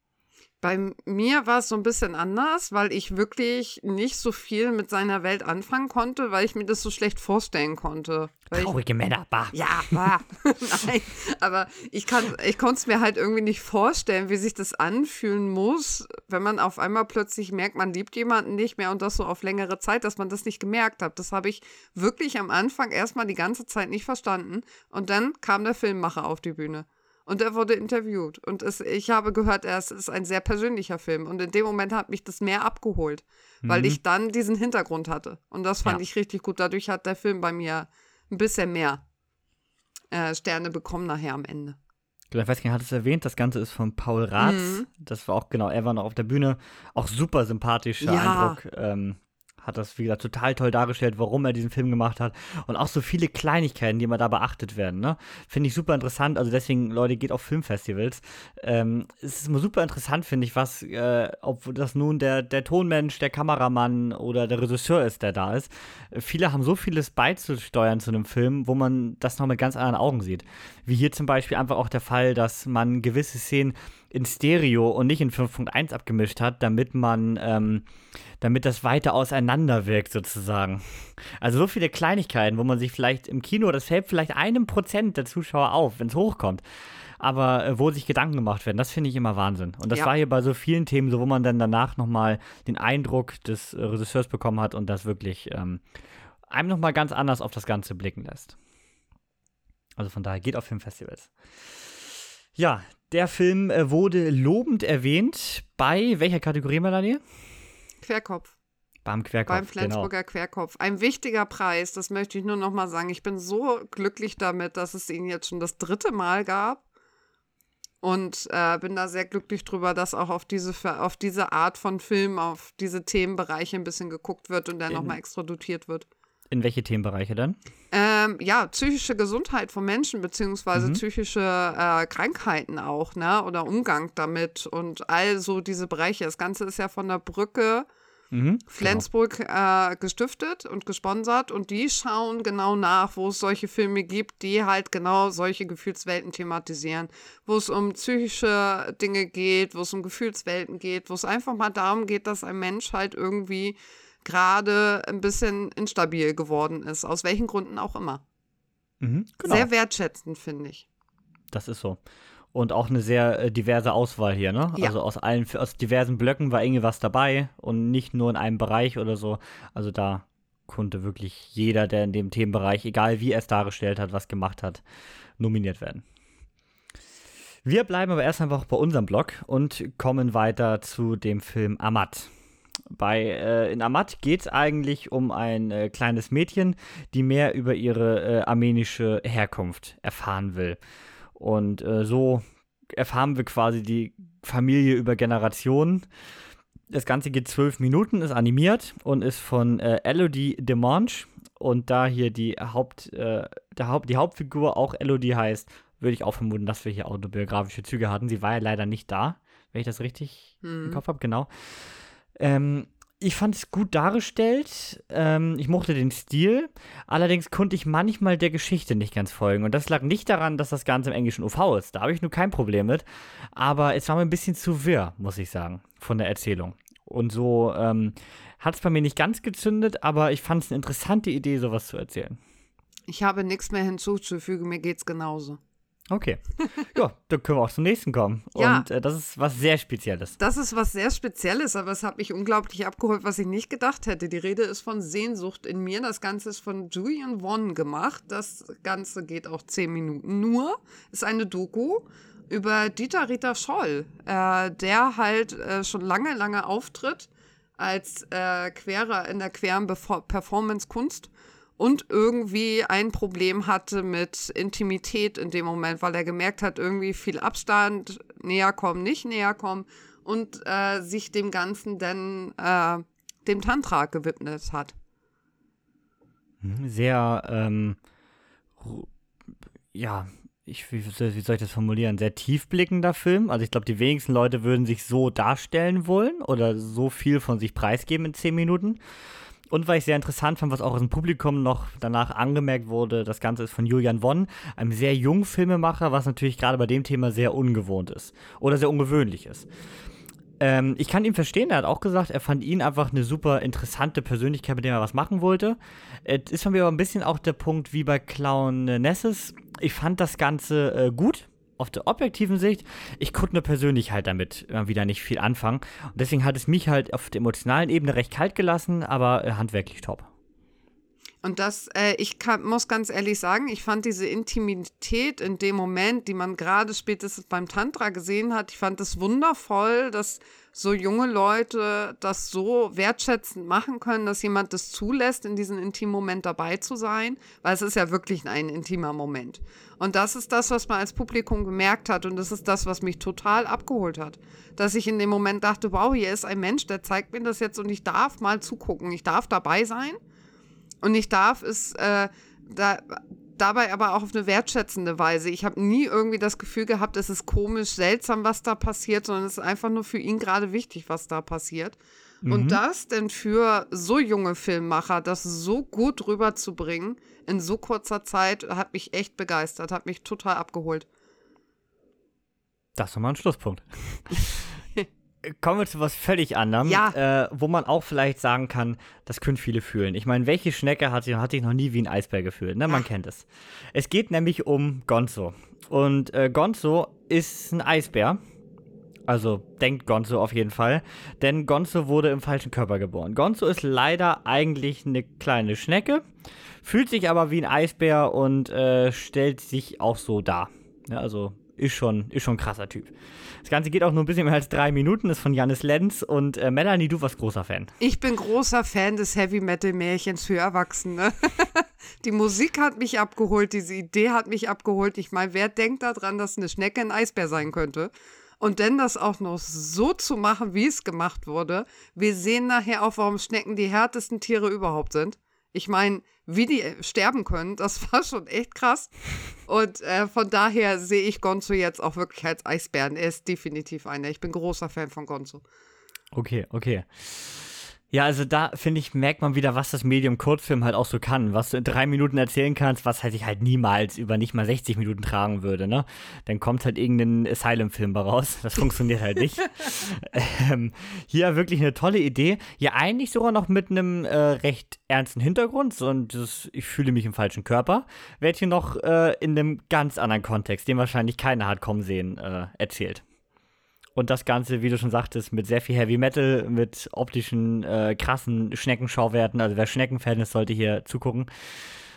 Bei mir war es so ein bisschen anders, weil ich wirklich nicht so viel mit seiner Welt anfangen konnte, weil ich mir das so schlecht vorstellen konnte. Traurige ich, Männer, bah. Ja, bah. Nein, aber ich, ich konnte es mir halt irgendwie nicht vorstellen, wie sich das anfühlen muss, wenn man auf einmal plötzlich merkt, man liebt jemanden nicht mehr und das so auf längere Zeit, dass man das nicht gemerkt hat. Das habe ich wirklich am Anfang erstmal die ganze Zeit nicht verstanden. Und dann kam der Filmmacher auf die Bühne. Und er wurde interviewt. Und es, ich habe gehört, es ist ein sehr persönlicher Film. Und in dem Moment hat mich das mehr abgeholt, weil mhm. ich dann diesen Hintergrund hatte. Und das fand ja. ich richtig gut. Dadurch hat der Film bei mir ein bisschen mehr äh, Sterne bekommen nachher am Ende. Genau, ich weiß gar nicht, hat es erwähnt, das Ganze ist von Paul Ratz. Mhm. Das war auch, genau, er war noch auf der Bühne. Auch super sympathischer ja. Eindruck. Ähm, hat das, wie gesagt, total toll dargestellt, warum er diesen Film gemacht hat. Und auch so viele Kleinigkeiten, die immer da beachtet werden. Ne? Finde ich super interessant. Also deswegen, Leute, geht auf Filmfestivals. Ähm, es ist immer super interessant, finde ich, was, äh, ob das nun der, der Tonmensch, der Kameramann oder der Regisseur ist, der da ist. Viele haben so vieles beizusteuern zu einem Film, wo man das noch mit ganz anderen Augen sieht. Wie hier zum Beispiel einfach auch der Fall, dass man gewisse Szenen in Stereo und nicht in 5.1 abgemischt hat, damit man, ähm, damit das weiter auseinander wirkt sozusagen. Also so viele Kleinigkeiten, wo man sich vielleicht im Kino, das fällt vielleicht einem Prozent der Zuschauer auf, wenn es hochkommt. Aber äh, wo sich Gedanken gemacht werden, das finde ich immer Wahnsinn. Und das ja. war hier bei so vielen Themen so, wo man dann danach nochmal den Eindruck des äh, Regisseurs bekommen hat und das wirklich ähm, einem nochmal ganz anders auf das Ganze blicken lässt. Also von daher geht auf Filmfestivals. Ja, der Film äh, wurde lobend erwähnt bei welcher Kategorie, Melanie? Querkopf. Beim Querkopf. Beim Flensburger genau. Querkopf. Ein wichtiger Preis, das möchte ich nur noch mal sagen. Ich bin so glücklich damit, dass es ihn jetzt schon das dritte Mal gab. Und äh, bin da sehr glücklich drüber, dass auch auf diese, auf diese Art von Film, auf diese Themenbereiche ein bisschen geguckt wird und der nochmal extra dotiert wird. In welche Themenbereiche dann? Ähm, ja, psychische Gesundheit von Menschen, beziehungsweise mhm. psychische äh, Krankheiten auch, ne? Oder Umgang damit und all so diese Bereiche. Das Ganze ist ja von der Brücke mhm, genau. Flensburg genau. äh, gestiftet und gesponsert und die schauen genau nach, wo es solche Filme gibt, die halt genau solche Gefühlswelten thematisieren, wo es um psychische Dinge geht, wo es um Gefühlswelten geht, wo es einfach mal darum geht, dass ein Mensch halt irgendwie gerade ein bisschen instabil geworden ist, aus welchen Gründen auch immer. Mhm, genau. Sehr wertschätzend, finde ich. Das ist so. Und auch eine sehr äh, diverse Auswahl hier, ne? Ja. Also aus allen, aus diversen Blöcken war irgendwie was dabei und nicht nur in einem Bereich oder so. Also da konnte wirklich jeder, der in dem Themenbereich, egal wie er es dargestellt hat, was gemacht hat, nominiert werden. Wir bleiben aber erst einfach bei unserem Blog und kommen weiter zu dem Film Amat. Bei, äh, in Amat geht es eigentlich um ein äh, kleines Mädchen, die mehr über ihre äh, armenische Herkunft erfahren will. Und äh, so erfahren wir quasi die Familie über Generationen. Das Ganze geht zwölf Minuten, ist animiert und ist von äh, Elodie Demange. Und da hier die, Haupt, äh, der Haupt, die Hauptfigur auch Elodie heißt, würde ich auch vermuten, dass wir hier autobiografische Züge hatten. Sie war ja leider nicht da, wenn ich das richtig hm. im Kopf habe, genau. Ähm, ich fand es gut dargestellt. Ähm, ich mochte den Stil. Allerdings konnte ich manchmal der Geschichte nicht ganz folgen. Und das lag nicht daran, dass das Ganze im englischen UV ist. Da habe ich nur kein Problem mit. Aber es war mir ein bisschen zu wirr, muss ich sagen, von der Erzählung. Und so ähm, hat es bei mir nicht ganz gezündet, aber ich fand es eine interessante Idee, sowas zu erzählen. Ich habe nichts mehr hinzuzufügen, mir geht es genauso. Okay. Ja, dann können wir auch zum nächsten kommen. ja. Und äh, das ist was sehr Spezielles. Das ist was sehr Spezielles, aber es hat mich unglaublich abgeholt, was ich nicht gedacht hätte. Die Rede ist von Sehnsucht in mir. Das Ganze ist von Julian Won gemacht. Das Ganze geht auch zehn Minuten nur. Ist eine Doku über Dieter Rita Scholl, äh, der halt äh, schon lange, lange auftritt als äh, Querer in der queren Performance-Kunst und irgendwie ein Problem hatte mit Intimität in dem Moment, weil er gemerkt hat, irgendwie viel Abstand, näher kommen, nicht näher kommen und äh, sich dem Ganzen dann äh, dem Tantra gewidmet hat. Mhm, sehr, ähm, ja, ich, wie, wie, soll ich das formulieren? Sehr tiefblickender Film. Also ich glaube, die wenigsten Leute würden sich so darstellen wollen oder so viel von sich preisgeben in zehn Minuten. Und weil ich sehr interessant fand, was auch aus dem Publikum noch danach angemerkt wurde, das Ganze ist von Julian Wonn, einem sehr jungen Filmemacher, was natürlich gerade bei dem Thema sehr ungewohnt ist oder sehr ungewöhnlich ist. Ähm, ich kann ihn verstehen, er hat auch gesagt, er fand ihn einfach eine super interessante Persönlichkeit, mit der er was machen wollte. Es ist von mir aber ein bisschen auch der Punkt wie bei Clown Nesses. Ich fand das Ganze äh, gut, auf der objektiven Sicht, ich konnte nur persönlich halt damit immer wieder nicht viel anfangen. Und deswegen hat es mich halt auf der emotionalen Ebene recht kalt gelassen, aber äh, handwerklich top. Und das, äh, ich kann, muss ganz ehrlich sagen, ich fand diese Intimität in dem Moment, die man gerade spätestens beim Tantra gesehen hat, ich fand es wundervoll, dass so junge Leute das so wertschätzend machen können, dass jemand das zulässt, in diesem intimen Moment dabei zu sein, weil es ist ja wirklich ein intimer Moment. Und das ist das, was man als Publikum gemerkt hat und das ist das, was mich total abgeholt hat. Dass ich in dem Moment dachte, wow, hier ist ein Mensch, der zeigt mir das jetzt und ich darf mal zugucken, ich darf dabei sein und ich darf es äh, da, dabei aber auch auf eine wertschätzende Weise. Ich habe nie irgendwie das Gefühl gehabt, es ist komisch, seltsam, was da passiert, sondern es ist einfach nur für ihn gerade wichtig, was da passiert. Mhm. Und das denn für so junge Filmmacher, das so gut rüberzubringen in so kurzer Zeit, hat mich echt begeistert, hat mich total abgeholt. Das ist nochmal ein Schlusspunkt. kommen wir zu was völlig anderem, ja. äh, wo man auch vielleicht sagen kann, das können viele fühlen. Ich meine, welche Schnecke hat sich, hat sich noch nie wie ein Eisbär gefühlt? Ne? Man Ach. kennt es. Es geht nämlich um Gonzo. Und äh, Gonzo ist ein Eisbär. Also denkt Gonzo auf jeden Fall. Denn Gonzo wurde im falschen Körper geboren. Gonzo ist leider eigentlich eine kleine Schnecke, fühlt sich aber wie ein Eisbär und äh, stellt sich auch so dar. Ja, also ist schon, ist schon ein krasser Typ. Das Ganze geht auch nur ein bisschen mehr als drei Minuten, ist von Janis Lenz und äh, Melanie, du warst großer Fan. Ich bin großer Fan des Heavy-Metal-Märchens für Erwachsene. die Musik hat mich abgeholt, diese Idee hat mich abgeholt. Ich meine, wer denkt daran, dass eine Schnecke ein Eisbär sein könnte? Und dann das auch noch so zu machen, wie es gemacht wurde. Wir sehen nachher auch, warum Schnecken die härtesten Tiere überhaupt sind. Ich meine, wie die äh, sterben können, das war schon echt krass. Und äh, von daher sehe ich Gonzo jetzt auch wirklich als Eisbären. Er ist definitiv einer. Ich bin großer Fan von Gonzo. Okay, okay. Ja, also da finde ich, merkt man wieder, was das Medium Kurzfilm halt auch so kann. Was du in drei Minuten erzählen kannst, was halt sich halt niemals über nicht mal 60 Minuten tragen würde, ne? Dann kommt halt irgendein Asylum-Film raus. Das funktioniert halt nicht. ähm, hier wirklich eine tolle Idee. Ja, eigentlich sogar noch mit einem äh, recht ernsten Hintergrund. Und das, ich fühle mich im falschen Körper. Wird hier noch äh, in einem ganz anderen Kontext, den wahrscheinlich keiner hat kommen sehen, äh, erzählt. Und das Ganze, wie du schon sagtest, mit sehr viel Heavy Metal, mit optischen, äh, krassen Schneckenschauwerten. Also wer Schneckenfan ist, sollte hier zugucken.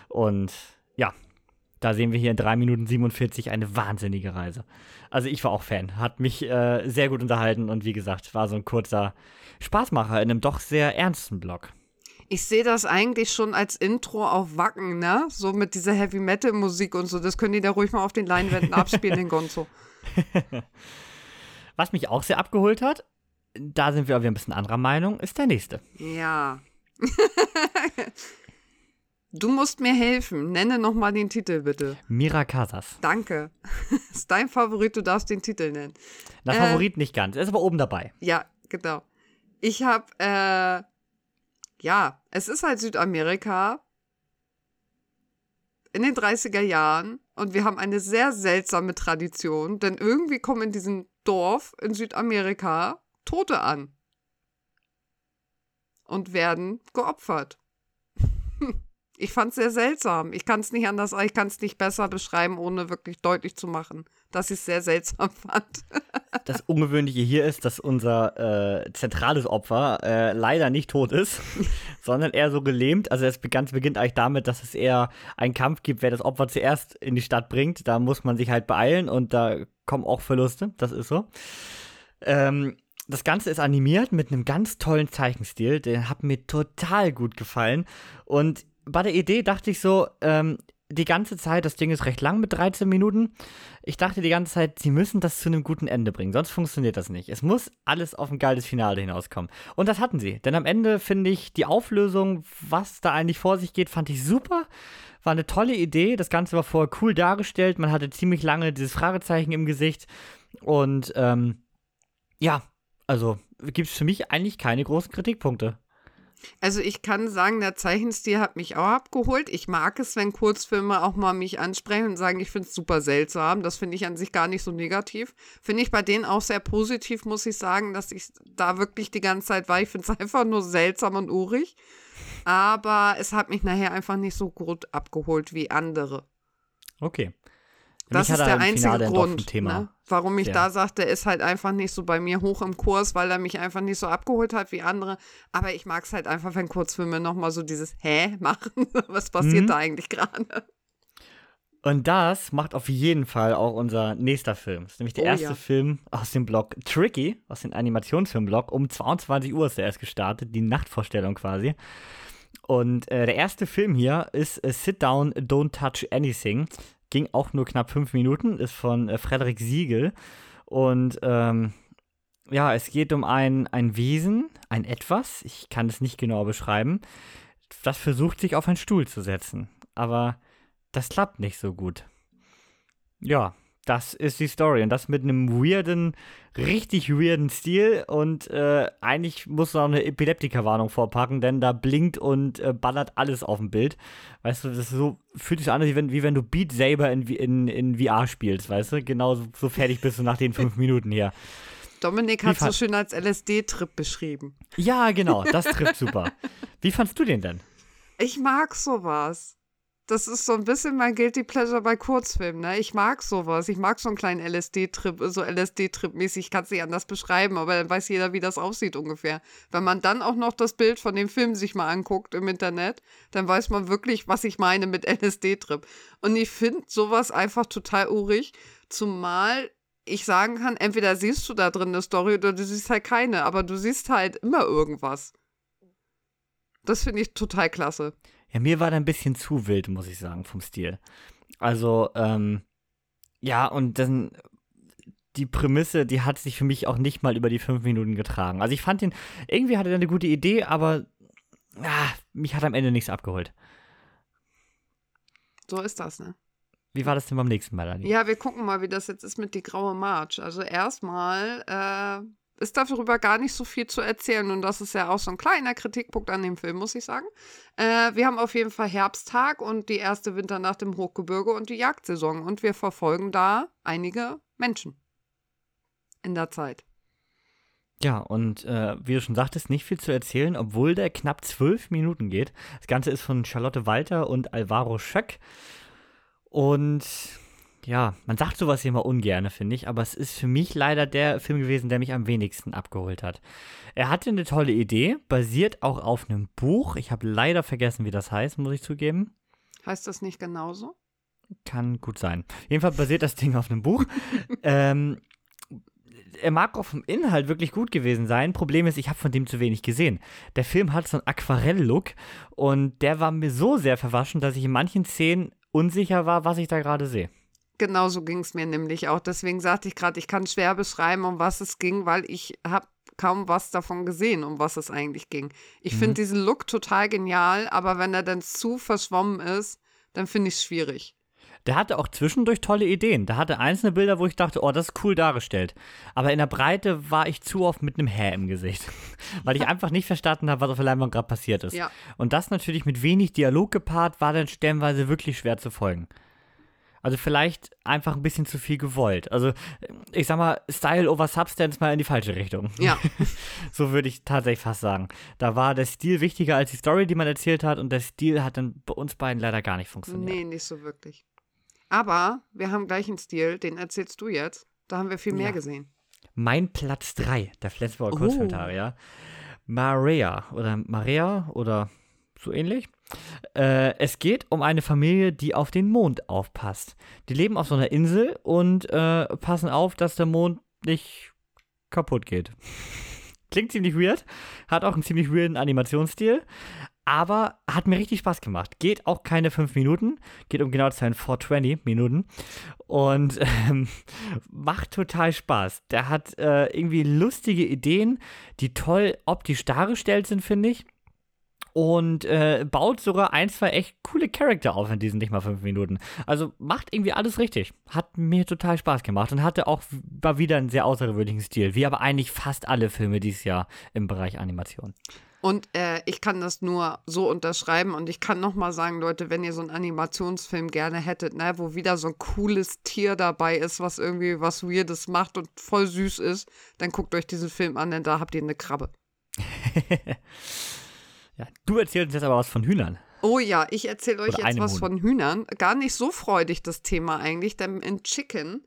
Und ja, da sehen wir hier in 3 Minuten 47 eine wahnsinnige Reise. Also ich war auch Fan, hat mich äh, sehr gut unterhalten und wie gesagt, war so ein kurzer Spaßmacher in einem doch sehr ernsten Blog. Ich sehe das eigentlich schon als Intro auf Wacken, ne? So mit dieser Heavy Metal Musik und so. Das können die da ruhig mal auf den Leinwänden abspielen, den Gonzo. Was mich auch sehr abgeholt hat, da sind wir aber ein bisschen anderer Meinung, ist der nächste. Ja. du musst mir helfen. Nenne noch mal den Titel bitte. Mira Casas. Danke. ist dein Favorit, du darfst den Titel nennen. Na, äh, Favorit nicht ganz, er ist aber oben dabei. Ja, genau. Ich habe, äh, ja, es ist halt Südamerika in den 30er Jahren und wir haben eine sehr seltsame Tradition, denn irgendwie kommen in diesem Dorf in Südamerika Tote an und werden geopfert. Ich fand es sehr seltsam. Ich kann es nicht anders, ich kann es nicht besser beschreiben, ohne wirklich deutlich zu machen, dass ich es sehr seltsam fand. Das Ungewöhnliche hier ist, dass unser äh, zentrales Opfer äh, leider nicht tot ist, sondern eher so gelähmt. Also das Ganze beginnt eigentlich damit, dass es eher einen Kampf gibt, wer das Opfer zuerst in die Stadt bringt. Da muss man sich halt beeilen und da kommen auch Verluste. Das ist so. Ähm, das Ganze ist animiert mit einem ganz tollen Zeichenstil. Der hat mir total gut gefallen. Und bei der Idee dachte ich so, ähm, die ganze Zeit, das Ding ist recht lang mit 13 Minuten. Ich dachte die ganze Zeit, sie müssen das zu einem guten Ende bringen, sonst funktioniert das nicht. Es muss alles auf ein geiles Finale hinauskommen. Und das hatten sie. Denn am Ende finde ich die Auflösung, was da eigentlich vor sich geht, fand ich super. War eine tolle Idee. Das Ganze war vorher cool dargestellt. Man hatte ziemlich lange dieses Fragezeichen im Gesicht. Und ähm, ja, also gibt es für mich eigentlich keine großen Kritikpunkte. Also ich kann sagen, der Zeichenstil hat mich auch abgeholt. Ich mag es, wenn Kurzfilme auch mal mich ansprechen und sagen, ich finde es super seltsam. Das finde ich an sich gar nicht so negativ. Finde ich bei denen auch sehr positiv, muss ich sagen, dass ich da wirklich die ganze Zeit war. Ich finde es einfach nur seltsam und urig. Aber es hat mich nachher einfach nicht so gut abgeholt wie andere. Okay. Das ist der einzige Grund, ne? warum ich ja. da sagte, er ist halt einfach nicht so bei mir hoch im Kurs, weil er mich einfach nicht so abgeholt hat wie andere. Aber ich mag es halt einfach, wenn Kurzfilme nochmal so dieses Hä machen. Was passiert mhm. da eigentlich gerade? Und das macht auf jeden Fall auch unser nächster Film. Das ist nämlich der oh, erste ja. Film aus dem Blog Tricky, aus dem Animationsfilmblog. Um 22 Uhr ist er erst gestartet, die Nachtvorstellung quasi. Und äh, der erste Film hier ist äh, Sit Down, Don't Touch Anything ging auch nur knapp fünf Minuten, ist von äh, Frederik Siegel. Und ähm, ja, es geht um ein, ein Wesen, ein Etwas, ich kann es nicht genau beschreiben, das versucht sich auf einen Stuhl zu setzen. Aber das klappt nicht so gut. Ja, das ist die Story. Und das mit einem weirden, richtig weirden Stil. Und äh, eigentlich muss du auch eine Epileptiker-Warnung vorpacken, denn da blinkt und äh, ballert alles auf dem Bild. Weißt du, das so, fühlt sich so an, wie wenn, wie wenn du Beat Saber in, in, in VR spielst, weißt du? Genau so, so fertig bist du nach den fünf Minuten hier. Dominik hat es so schön als LSD-Trip beschrieben. Ja, genau, das trifft super. Wie fandst du den denn? Ich mag sowas das ist so ein bisschen mein Guilty Pleasure bei Kurzfilmen. Ne? Ich mag sowas. Ich mag so einen kleinen LSD-Trip, so LSD-Trip-mäßig. Ich kann es nicht anders beschreiben, aber dann weiß jeder, wie das aussieht ungefähr. Wenn man dann auch noch das Bild von dem Film sich mal anguckt im Internet, dann weiß man wirklich, was ich meine mit LSD-Trip. Und ich finde sowas einfach total urig, zumal ich sagen kann, entweder siehst du da drin eine Story oder du siehst halt keine, aber du siehst halt immer irgendwas. Das finde ich total klasse. Ja, mir war da ein bisschen zu wild, muss ich sagen, vom Stil. Also, ähm, ja, und dann die Prämisse, die hat sich für mich auch nicht mal über die fünf Minuten getragen. Also ich fand den, irgendwie hatte er eine gute Idee, aber ah, mich hat am Ende nichts abgeholt. So ist das, ne? Wie war das denn beim nächsten Mal, Dani? Ja, wir gucken mal, wie das jetzt ist mit die graue March. Also erstmal äh, ist darüber gar nicht so viel zu erzählen und das ist ja auch so ein kleiner Kritikpunkt an dem Film, muss ich sagen. Äh, wir haben auf jeden Fall Herbsttag und die erste Winternacht im Hochgebirge und die Jagdsaison und wir verfolgen da einige Menschen in der Zeit. Ja, und äh, wie du schon sagtest, nicht viel zu erzählen, obwohl der knapp zwölf Minuten geht. Das Ganze ist von Charlotte Walter und Alvaro Schöck. Und ja, man sagt sowas hier immer ungern, finde ich, aber es ist für mich leider der Film gewesen, der mich am wenigsten abgeholt hat. Er hatte eine tolle Idee, basiert auch auf einem Buch. Ich habe leider vergessen, wie das heißt, muss ich zugeben. Heißt das nicht genauso? Kann gut sein. Jedenfalls basiert das Ding auf einem Buch. ähm, er mag auch vom Inhalt wirklich gut gewesen sein. Problem ist, ich habe von dem zu wenig gesehen. Der Film hat so einen Aquarell-Look und der war mir so sehr verwaschen, dass ich in manchen Szenen unsicher war, was ich da gerade sehe. Genau so ging es mir nämlich auch. Deswegen sagte ich gerade, ich kann schwer beschreiben, um was es ging, weil ich habe kaum was davon gesehen, um was es eigentlich ging. Ich mhm. finde diesen Look total genial, aber wenn er dann zu verschwommen ist, dann finde ich es schwierig. Der hatte auch zwischendurch tolle Ideen. Da hatte einzelne Bilder, wo ich dachte, oh, das ist cool dargestellt. Aber in der Breite war ich zu oft mit einem Hä im Gesicht. Weil ich einfach nicht verstanden habe, was auf der Leinwand gerade passiert ist. Ja. Und das natürlich mit wenig Dialog gepaart, war dann stellenweise wirklich schwer zu folgen. Also vielleicht einfach ein bisschen zu viel gewollt. Also ich sag mal, Style over Substance mal in die falsche Richtung. Ja. so würde ich tatsächlich fast sagen. Da war der Stil wichtiger als die Story, die man erzählt hat und der Stil hat dann bei uns beiden leider gar nicht funktioniert. Nee, nicht so wirklich. Aber wir haben gleich einen Stil, den erzählst du jetzt. Da haben wir viel mehr ja. gesehen. Mein Platz 3 der Flensburger oh. Kurzkommentare, Maria oder Maria oder so ähnlich. Äh, es geht um eine Familie, die auf den Mond aufpasst. Die leben auf so einer Insel und äh, passen auf, dass der Mond nicht kaputt geht. Klingt ziemlich weird, hat auch einen ziemlich weirden Animationsstil, aber hat mir richtig Spaß gemacht. Geht auch keine 5 Minuten, geht um genau zu sein 420 Minuten und ähm, macht total Spaß. Der hat äh, irgendwie lustige Ideen, die toll optisch dargestellt sind, finde ich und äh, baut sogar ein, zwei echt coole Charakter auf in diesen nicht mal fünf Minuten. Also macht irgendwie alles richtig. Hat mir total Spaß gemacht und hatte auch war wieder einen sehr außergewöhnlichen Stil, wie aber eigentlich fast alle Filme dieses Jahr im Bereich Animation. Und äh, ich kann das nur so unterschreiben und ich kann noch mal sagen, Leute, wenn ihr so einen Animationsfilm gerne hättet, ne, wo wieder so ein cooles Tier dabei ist, was irgendwie was Weirdes macht und voll süß ist, dann guckt euch diesen Film an, denn da habt ihr eine Krabbe. Ja, du erzählst uns jetzt aber was von Hühnern. Oh ja, ich erzähle euch Oder jetzt was Huhn. von Hühnern. Gar nicht so freudig das Thema eigentlich, denn in Chicken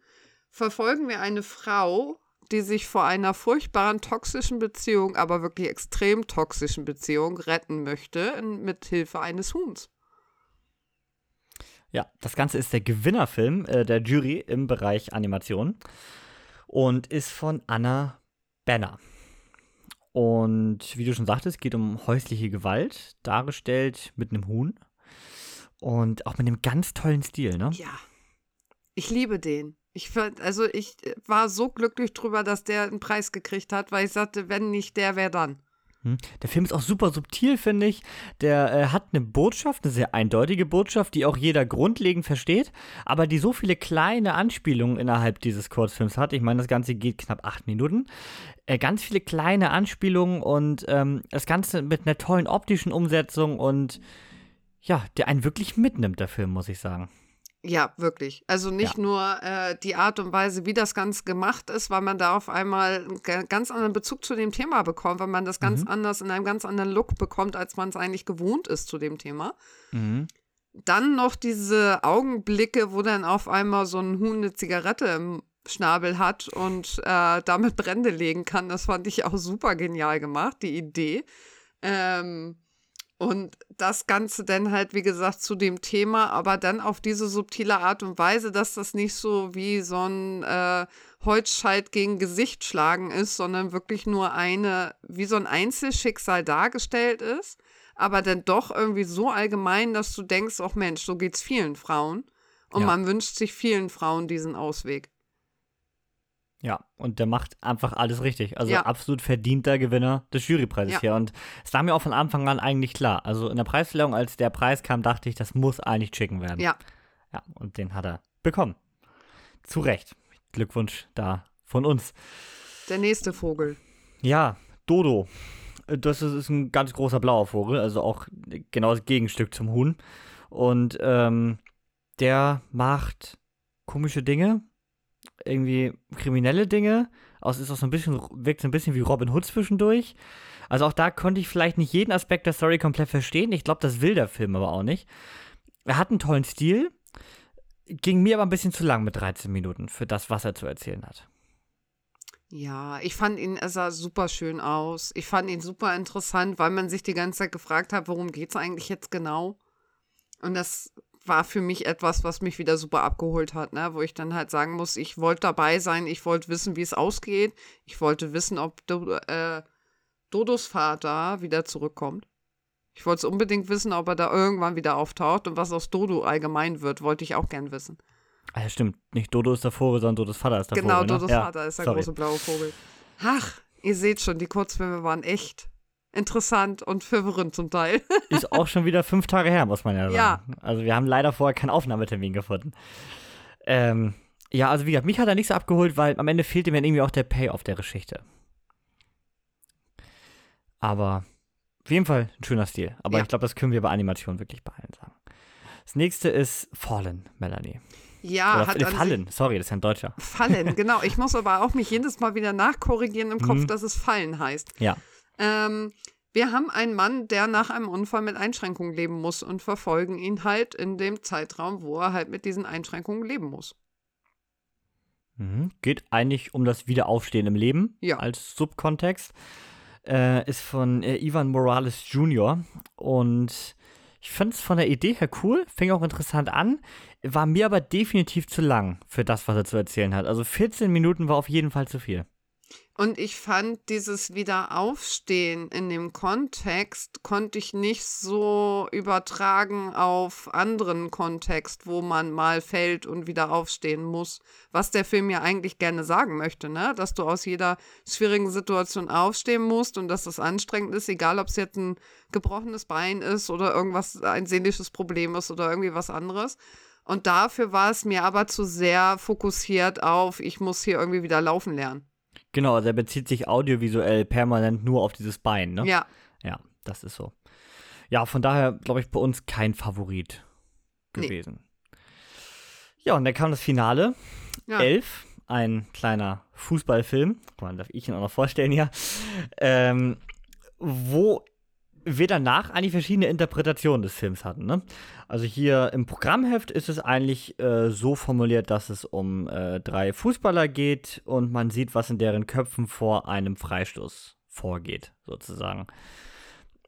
verfolgen wir eine Frau, die sich vor einer furchtbaren toxischen Beziehung, aber wirklich extrem toxischen Beziehung retten möchte mit Hilfe eines Huhns. Ja, das Ganze ist der Gewinnerfilm äh, der Jury im Bereich Animation und ist von Anna Benner. Und wie du schon sagtest, geht um häusliche Gewalt, dargestellt mit einem Huhn. Und auch mit einem ganz tollen Stil, ne? Ja. Ich liebe den. Ich also ich war so glücklich drüber, dass der einen Preis gekriegt hat, weil ich sagte, wenn nicht der, wer dann? Hm. Der Film ist auch super subtil, finde ich. Der äh, hat eine Botschaft, eine sehr eindeutige Botschaft, die auch jeder grundlegend versteht, aber die so viele kleine Anspielungen innerhalb dieses Kurzfilms hat. Ich meine, das Ganze geht knapp acht Minuten. Äh, ganz viele kleine Anspielungen und ähm, das Ganze mit einer tollen optischen Umsetzung und ja, der einen wirklich mitnimmt, der Film, muss ich sagen. Ja, wirklich. Also nicht ja. nur äh, die Art und Weise, wie das Ganze gemacht ist, weil man da auf einmal einen ganz anderen Bezug zu dem Thema bekommt, weil man das ganz mhm. anders in einem ganz anderen Look bekommt, als man es eigentlich gewohnt ist zu dem Thema. Mhm. Dann noch diese Augenblicke, wo dann auf einmal so ein Huhn eine Zigarette im Schnabel hat und äh, damit Brände legen kann. Das fand ich auch super genial gemacht, die Idee. Ähm, und das Ganze dann halt, wie gesagt, zu dem Thema, aber dann auf diese subtile Art und Weise, dass das nicht so wie so ein äh, Holzscheit gegen Gesicht schlagen ist, sondern wirklich nur eine, wie so ein Einzelschicksal dargestellt ist, aber dann doch irgendwie so allgemein, dass du denkst, ach Mensch, so geht's vielen Frauen. Und ja. man wünscht sich vielen Frauen diesen Ausweg. Ja, und der macht einfach alles richtig. Also ja. absolut verdienter Gewinner des Jurypreises ja. hier. Und es war mir auch von Anfang an eigentlich klar. Also in der Preisverleihung, als der Preis kam, dachte ich, das muss eigentlich Chicken werden. Ja. Ja, und den hat er bekommen. Zu Recht. Glückwunsch da von uns. Der nächste Vogel. Ja, Dodo. Das ist, ist ein ganz großer blauer Vogel, also auch genau das Gegenstück zum Huhn. Und ähm, der macht komische Dinge, irgendwie kriminelle Dinge. Aus ist auch so ein bisschen, wirkt so ein bisschen wie Robin Hood zwischendurch. Also auch da konnte ich vielleicht nicht jeden Aspekt der Story komplett verstehen. Ich glaube, das will der Film aber auch nicht. Er hat einen tollen Stil. ging mir aber ein bisschen zu lang mit 13 Minuten für das, was er zu erzählen hat. Ja, ich fand ihn, er sah super schön aus. Ich fand ihn super interessant, weil man sich die ganze Zeit gefragt hat, worum geht es eigentlich jetzt genau? Und das war für mich etwas, was mich wieder super abgeholt hat, ne? wo ich dann halt sagen muss, ich wollte dabei sein, ich wollte wissen, wie es ausgeht. Ich wollte wissen, ob Do äh, Dodos Vater wieder zurückkommt. Ich wollte es unbedingt wissen, ob er da irgendwann wieder auftaucht und was aus Dodo allgemein wird, wollte ich auch gern wissen. Ah, ja, stimmt. Nicht Dodo ist der Vogel, sondern Dodos Vater ist der genau, Vogel. Genau, Dodos ne? Vater ist der sorry. große blaue Vogel. Ach, ihr seht schon, die Kurzfilme waren echt interessant und verwirrend zum Teil. Ist auch schon wieder fünf Tage her, muss man ja sagen. Ja. Also wir haben leider vorher keinen Aufnahmetermin gefunden. Ähm, ja, also wie gesagt, mich hat er nicht so abgeholt, weil am Ende fehlte mir irgendwie auch der Payoff der Geschichte. Aber auf jeden Fall ein schöner Stil. Aber ja. ich glaube, das können wir bei Animation wirklich bei allen sagen. Das nächste ist Fallen, Melanie. Ja, Oder hat Fallen, sorry, das ist ja ein Deutscher. Fallen, genau. Ich muss aber auch mich jedes Mal wieder nachkorrigieren im Kopf, mhm. dass es Fallen heißt. Ja. Ähm, wir haben einen Mann, der nach einem Unfall mit Einschränkungen leben muss und verfolgen ihn halt in dem Zeitraum, wo er halt mit diesen Einschränkungen leben muss. Mhm. Geht eigentlich um das Wiederaufstehen im Leben ja. als Subkontext. Äh, ist von äh, Ivan Morales Jr. Und ich fand es von der Idee her cool, fing auch interessant an, war mir aber definitiv zu lang für das, was er zu erzählen hat. Also 14 Minuten war auf jeden Fall zu viel. Und ich fand dieses Wiederaufstehen in dem Kontext konnte ich nicht so übertragen auf anderen Kontext, wo man mal fällt und wieder aufstehen muss, was der Film ja eigentlich gerne sagen möchte, ne? Dass du aus jeder schwierigen Situation aufstehen musst und dass das anstrengend ist, egal ob es jetzt ein gebrochenes Bein ist oder irgendwas, ein seelisches Problem ist oder irgendwie was anderes. Und dafür war es mir aber zu sehr fokussiert auf, ich muss hier irgendwie wieder laufen lernen. Genau, also er bezieht sich audiovisuell permanent nur auf dieses Bein, ne? Ja. Ja, das ist so. Ja, von daher, glaube ich, bei uns kein Favorit gewesen. Nee. Ja, und dann kam das Finale. Ja. Elf, ein kleiner Fußballfilm. Man darf ich ihn auch noch vorstellen hier. Ähm, wo wir danach eigentlich verschiedene Interpretationen des Films hatten. Ne? Also hier im Programmheft ist es eigentlich äh, so formuliert, dass es um äh, drei Fußballer geht und man sieht, was in deren Köpfen vor einem Freistoß vorgeht, sozusagen.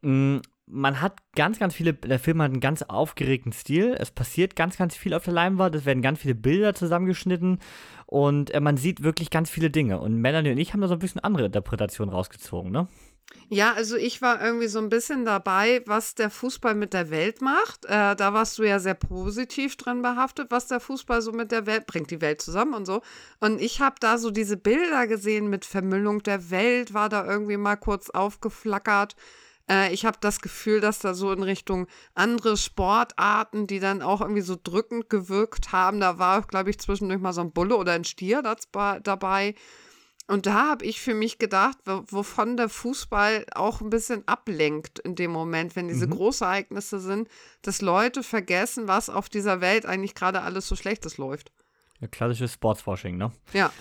Mm, man hat ganz, ganz viele, der Film hat einen ganz aufgeregten Stil. Es passiert ganz, ganz viel auf der Leinwand. Es werden ganz viele Bilder zusammengeschnitten und äh, man sieht wirklich ganz viele Dinge. Und Melanie und ich haben da so ein bisschen andere Interpretationen rausgezogen, ne? Ja, also ich war irgendwie so ein bisschen dabei, was der Fußball mit der Welt macht. Äh, da warst du ja sehr positiv drin behaftet, was der Fußball so mit der Welt bringt, die Welt zusammen und so. Und ich habe da so diese Bilder gesehen mit Vermüllung der Welt, war da irgendwie mal kurz aufgeflackert. Äh, ich habe das Gefühl, dass da so in Richtung andere Sportarten, die dann auch irgendwie so drückend gewirkt haben, da war, glaube ich, zwischendurch mal so ein Bulle oder ein Stier dabei. Und da habe ich für mich gedacht, wovon der Fußball auch ein bisschen ablenkt in dem Moment, wenn diese mhm. Großereignisse sind, dass Leute vergessen, was auf dieser Welt eigentlich gerade alles so Schlechtes läuft. Ja, klassisches Sportswashing, ne? Ja.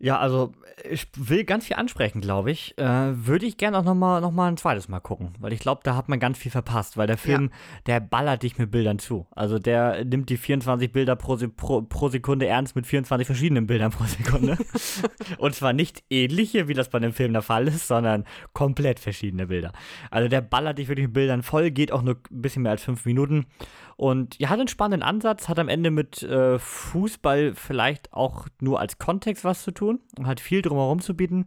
Ja, also ich will ganz viel ansprechen, glaube ich. Äh, Würde ich gerne auch nochmal noch mal ein zweites Mal gucken, weil ich glaube, da hat man ganz viel verpasst, weil der Film, ja. der ballert dich mit Bildern zu. Also der nimmt die 24 Bilder pro, pro, pro Sekunde ernst mit 24 verschiedenen Bildern pro Sekunde. Und zwar nicht ähnliche, wie das bei dem Film der Fall ist, sondern komplett verschiedene Bilder. Also der ballert dich wirklich mit Bildern voll, geht auch nur ein bisschen mehr als fünf Minuten. Und ja, hat einen spannenden Ansatz, hat am Ende mit äh, Fußball vielleicht auch nur als Kontext was zu tun und hat viel drumherum zu bieten.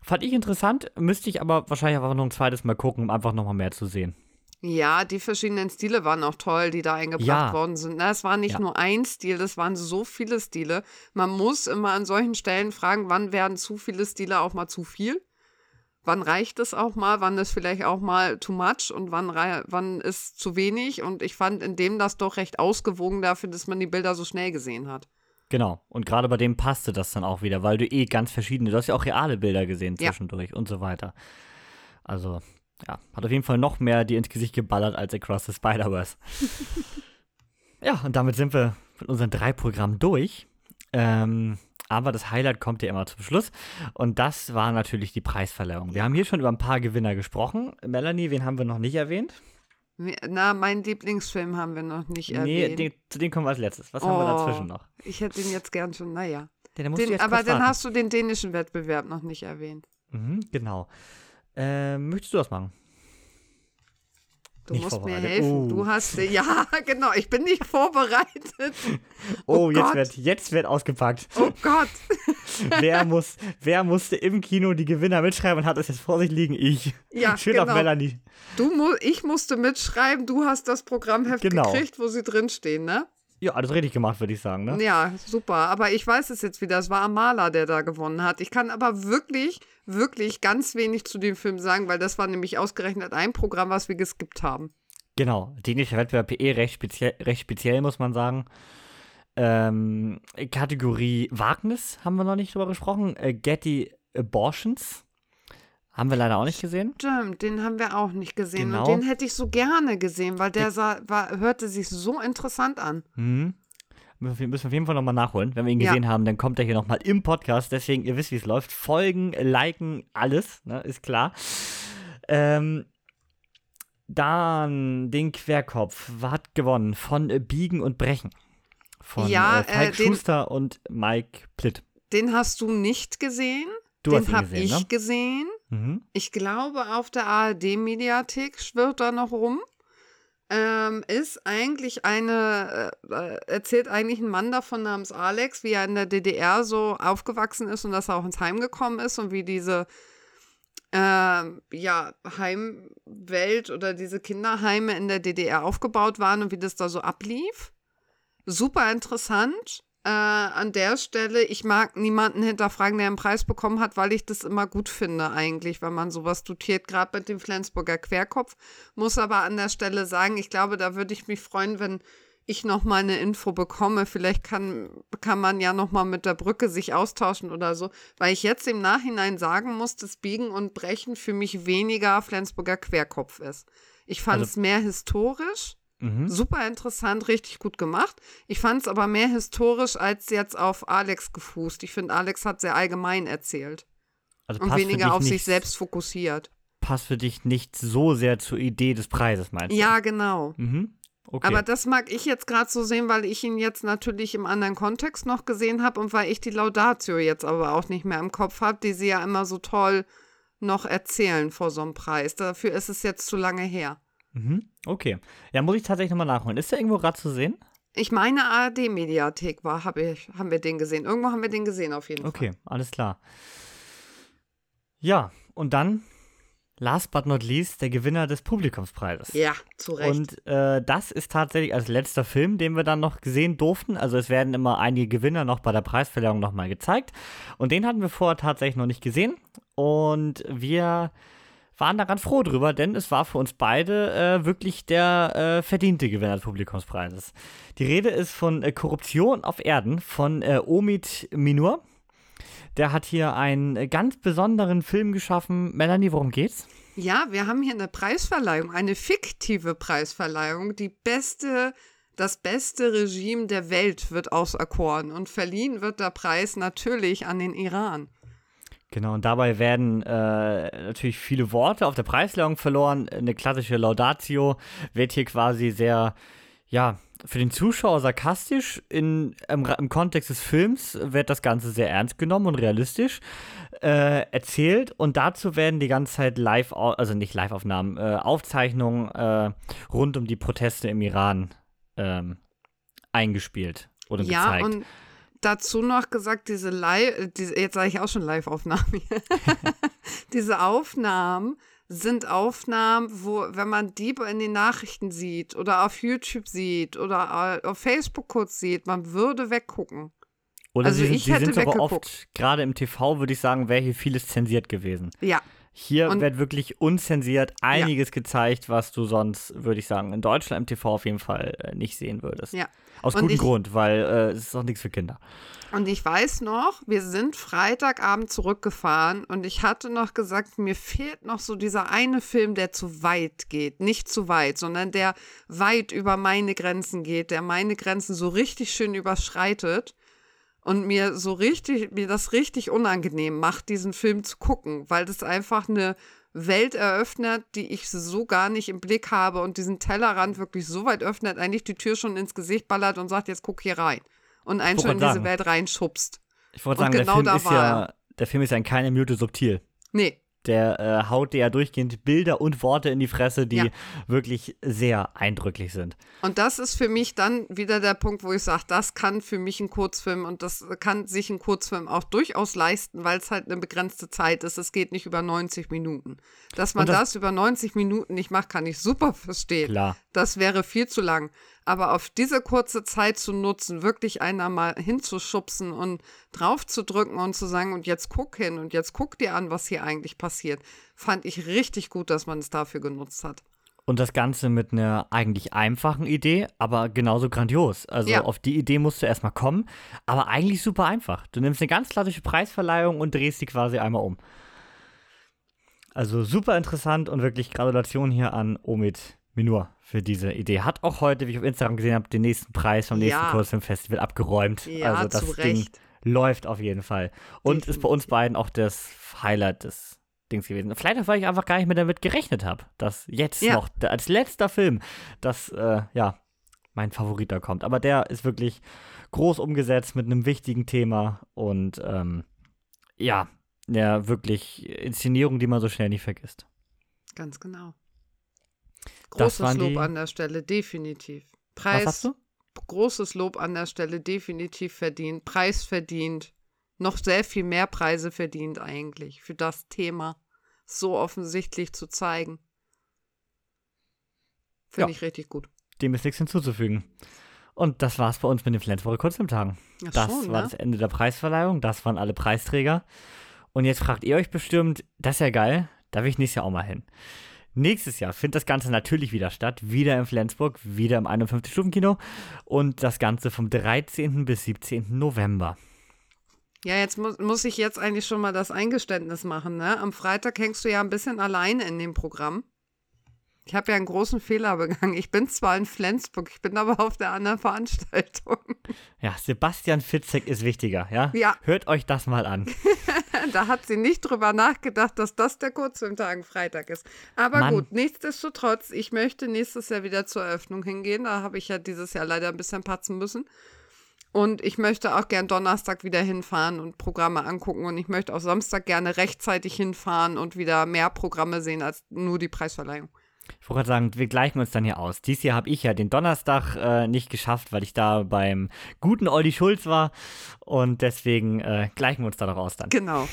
Fand ich interessant, müsste ich aber wahrscheinlich einfach noch ein zweites Mal gucken, um einfach nochmal mehr zu sehen. Ja, die verschiedenen Stile waren auch toll, die da eingebracht ja. worden sind. Na, es war nicht ja. nur ein Stil, das waren so viele Stile. Man muss immer an solchen Stellen fragen, wann werden zu viele Stile auch mal zu viel? wann reicht es auch mal, wann ist vielleicht auch mal too much und wann, wann ist zu wenig. Und ich fand in dem das doch recht ausgewogen dafür, dass man die Bilder so schnell gesehen hat. Genau. Und gerade bei dem passte das dann auch wieder, weil du eh ganz verschiedene, du hast ja auch reale Bilder gesehen zwischendurch ja. und so weiter. Also, ja, hat auf jeden Fall noch mehr die ins Gesicht geballert als Across the Spider-Verse. ja, und damit sind wir mit unseren drei Programmen durch. Ähm, aber das Highlight kommt ja immer zum Schluss. Und das war natürlich die Preisverleihung. Wir haben hier schon über ein paar Gewinner gesprochen. Melanie, wen haben wir noch nicht erwähnt? Na, meinen Lieblingsfilm haben wir noch nicht Nee, erwähnt. den, zu dem kommen wir als letztes. Was haben wir Oh. dazwischen noch? Ich hätte den jetzt gern schon, naja. Ja, den musst du Den, jetzt aber dann hast du den dänischen Wettbewerb noch nicht erwähnt. Mhm, genau. Ähm, möchtest du das machen? Du Nicht musst mir helfen. Oh. Du hast, ja, genau, ich bin nicht vorbereitet. Oh, Oh jetzt, Gott. wird, jetzt wird ausgepackt. Oh Gott. wer, muss, wer musste im Kino die Gewinner mitschreiben und hat es jetzt vor sich liegen? Ich. Ja, Schön auf genau. Melanie. Du ich musste mitschreiben, du hast das Programmheft Genau. gekriegt, wo sie drinstehen, ne? Ja, alles richtig gemacht, würde ich sagen, ne? Ja, super. Aber ich weiß es jetzt wieder. Es war Amala, der da gewonnen hat. Ich kann aber wirklich, wirklich ganz wenig zu dem Film sagen, weil das war nämlich ausgerechnet ein Programm, was wir geskippt haben. Genau, dänischer Wettbewerb eh recht speziell, recht speziell muss man sagen. Ähm, Kategorie Wagnis haben wir noch nicht drüber gesprochen. Äh, Getty Abortions haben wir leider auch nicht gesehen. Stimmt, den haben wir auch nicht gesehen. Genau. Und den hätte ich so gerne gesehen, weil der sah, war, hörte sich so interessant an. Mhm. Müssen wir auf jeden Fall nochmal nachholen. Wenn wir ihn Ja. gesehen haben, dann kommt er hier nochmal im Podcast. Deswegen, ihr wisst, wie es läuft. Folgen, liken, alles, ne, ist klar. Ähm, dann den Querkopf hat gewonnen von äh, Biegen und Brechen. Von Ja, äh, Falk äh, den- Schuster und Mike Plitt. Den hast du nicht gesehen. Du den hast ihn habe ich ne? gesehen. Mhm. Ich glaube, auf der ARD-Mediathek schwirrt da noch rum. Ähm, ist eigentlich eine, äh, äh, erzählt eigentlich ein Mann davon namens Alex, wie er in der DDR so aufgewachsen ist und dass er auch ins Heim gekommen ist und wie diese ähm, ja, Heimwelt oder diese Kinderheime in der DDR aufgebaut waren und wie das da so ablief. Super interessant. Äh, an der Stelle, ich mag niemanden hinterfragen, der einen Preis bekommen hat, weil ich das immer gut finde, eigentlich, wenn man sowas dotiert, gerade mit dem Flensburger Querkopf. Muss aber an der Stelle sagen, ich glaube, da würde ich mich freuen, wenn ich noch mal eine Info bekomme. Vielleicht kann, kann man ja noch mal mit der Brücke sich austauschen oder so, weil ich jetzt im Nachhinein sagen muss, dass Biegen und Brechen für mich weniger Flensburger Querkopf ist. Ich fand Also- es mehr historisch. Mhm. Super interessant, richtig gut gemacht. Ich fand es aber mehr historisch als jetzt auf Alex gefußt. Ich finde, Alex hat sehr allgemein erzählt Also und weniger auf sich selbst fokussiert. Passt für dich nicht so sehr zur Idee des Preises, meinst du? Ja, genau. Mhm. Okay. Aber das mag ich jetzt gerade so sehen, weil ich ihn jetzt natürlich im anderen Kontext noch gesehen habe und weil ich die Laudatio jetzt aber auch nicht mehr im Kopf habe, die sie ja immer so toll noch erzählen vor so einem Preis. Dafür ist es jetzt zu lange her. Mhm. Okay. Ja, muss ich tatsächlich nochmal nachholen. Ist der irgendwo gerade zu sehen? Ich meine, ARD-Mediathek war, hab ich, haben wir den gesehen. Irgendwo haben wir den gesehen, auf jeden Fall. Okay, alles klar. Ja, und dann, last but not least, der Gewinner des Publikumspreises. Ja, zu Recht. Und äh, das ist tatsächlich als letzter Film, den wir dann noch gesehen durften. Also es werden immer einige Gewinner noch bei der Preisverleihung nochmal gezeigt. Und den hatten wir vorher tatsächlich noch nicht gesehen. Und wir waren da ganz froh drüber, denn es war für uns beide äh, wirklich der äh, verdiente Gewinner des Publikumspreises. Die Rede ist von äh, Korruption auf Erden von äh, Omid Minur. Der hat hier einen äh, ganz besonderen Film geschaffen. Melanie, worum geht's? Ja, wir haben hier eine Preisverleihung, eine fiktive Preisverleihung. Die beste, das beste Regime der Welt wird auserkoren und verliehen wird der Preis natürlich an den Iran. Genau, und dabei werden äh, natürlich viele Worte auf der Preislegung verloren. Eine klassische Laudatio wird hier quasi sehr, ja, für den Zuschauer sarkastisch. In, im, Im Kontext des Films wird das Ganze sehr ernst genommen und realistisch äh, erzählt. Und dazu werden die ganze Zeit live, also nicht Live-Aufnahmen, äh, Aufzeichnungen äh, rund um die Proteste im Iran ähm, eingespielt oder ja, gezeigt. und dazu noch gesagt, diese Live, diese, jetzt sage ich auch schon Live-Aufnahmen hier. diese Aufnahmen sind Aufnahmen, wo, wenn man die in den Nachrichten sieht oder auf YouTube sieht oder äh, auf Facebook kurz sieht, man würde weggucken. Oder also sie sind, ich sie hätte sind aber oft, gerade im TV, würde ich sagen, wäre hier vieles zensiert gewesen. Ja, Hier Und- wird wirklich unzensiert einiges gezeigt, was du sonst, würde ich sagen, in Deutschland im TV auf jeden Fall äh, nicht sehen würdest. Ja. Aus Und gutem ich- Grund, weil äh, es ist auch nichts für Kinder. Und ich weiß noch, wir sind Freitagabend zurückgefahren und ich hatte noch gesagt, mir fehlt noch so dieser eine Film, der zu weit geht. Nicht zu weit, sondern der weit über meine Grenzen geht, der meine Grenzen so richtig schön überschreitet und mir so richtig, mir das richtig unangenehm macht, diesen Film zu gucken, weil das einfach eine Welt eröffnet, die ich so gar nicht im Blick habe und diesen Tellerrand wirklich so weit öffnet, eigentlich die Tür schon ins Gesicht ballert und sagt, jetzt guck hier rein. Und einen schon in diese. Welt reinschubst. Ich wollte sagen, genau der, Film ist ja, der Film ist ja in keiner Minute subtil. Nee, Der äh, haut dir ja durchgehend Bilder und Worte in die Fresse, die Ja. wirklich sehr eindrücklich sind. Und das ist für mich dann wieder der Punkt, wo ich sage, das kann für mich ein Kurzfilm und das kann sich ein Kurzfilm auch durchaus leisten, weil es halt eine begrenzte Zeit ist. Es geht nicht über 90 Minuten. Dass man das- das, über 90 Minuten nicht macht, kann ich super verstehen. Klar. Das wäre viel zu lang. Aber auf diese kurze Zeit zu nutzen, wirklich einer mal hinzuschubsen und drauf zu drücken und zu sagen, und jetzt guck hin und jetzt guck dir an, was hier eigentlich passiert, fand ich richtig gut, dass man es dafür genutzt hat. Und das Ganze mit einer eigentlich einfachen Idee, aber genauso grandios. Also Ja. auf die Idee musst du erstmal kommen, aber eigentlich super einfach. Du nimmst eine ganz klassische Preisverleihung und drehst die quasi einmal um. Also super interessant und wirklich Gratulation hier an Omid Minur für diese Idee. Hat auch heute, wie ich auf Instagram gesehen habe, den nächsten Preis vom nächsten Ja. Kurzfilmfestival abgeräumt. Ja, also das Ding läuft auf jeden Fall. Und ist bei uns beiden auch das Highlight des Dings gewesen. Vielleicht auch, weil ich einfach gar nicht mehr damit gerechnet habe, dass jetzt Ja. noch als letzter Film, dass, äh, ja, mein Favorit da kommt. Aber der ist wirklich groß umgesetzt mit einem wichtigen Thema und, ähm, ja, ja, wirklich Inszenierung, die man so schnell nicht vergisst. Ganz genau. Großes Lob die- an der Stelle, definitiv. Was Preis, sagst du? großes Lob an der Stelle, definitiv verdient. Preis verdient. Noch sehr viel mehr Preise verdient eigentlich für das Thema so offensichtlich zu zeigen. Finde Ja. ich richtig gut. Dem ist nichts hinzuzufügen. Und das war's bei uns mit den Flensburger Kurzfilmtagen. Ja, Das schon, war ne? das Ende der Preisverleihung, das waren alle Preisträger. Und jetzt fragt ihr euch bestimmt, das ist ja geil, da will ich nächstes Jahr auch mal hin. Nächstes Jahr findet das Ganze natürlich wieder statt, wieder in Flensburg, wieder im 51-Stufen-Kino und das Ganze vom 13. bis 17. November. Ja, jetzt muss, muss ich jetzt eigentlich schon mal das Eingeständnis machen, ne? Am Freitag hängst du ja ein bisschen alleine in dem Programm. Ich habe ja einen großen Fehler begangen. Ich bin zwar in Flensburg, ich bin aber auf der anderen Veranstaltung. Ja, Sebastian Fitzek ist wichtiger, ja? Ja. Hört euch das mal an. Da hat sie nicht drüber nachgedacht, dass das der Kurzfilmtagen Freitag ist. Aber Mann. gut, nichtsdestotrotz, ich möchte nächstes Jahr wieder zur Eröffnung hingehen. Da habe ich ja dieses Jahr leider ein bisschen patzen müssen. Und ich möchte auch gern Donnerstag wieder hinfahren und Programme angucken. Und ich möchte auch Samstag gerne rechtzeitig hinfahren und wieder mehr Programme sehen als nur die Preisverleihung. Ich wollte gerade sagen, wir gleichen uns dann hier aus. Dies Jahr habe ich ja den Donnerstag äh, nicht geschafft, weil ich da beim guten Olli Schulz war. Und deswegen äh, gleichen wir uns da doch aus dann. Genau.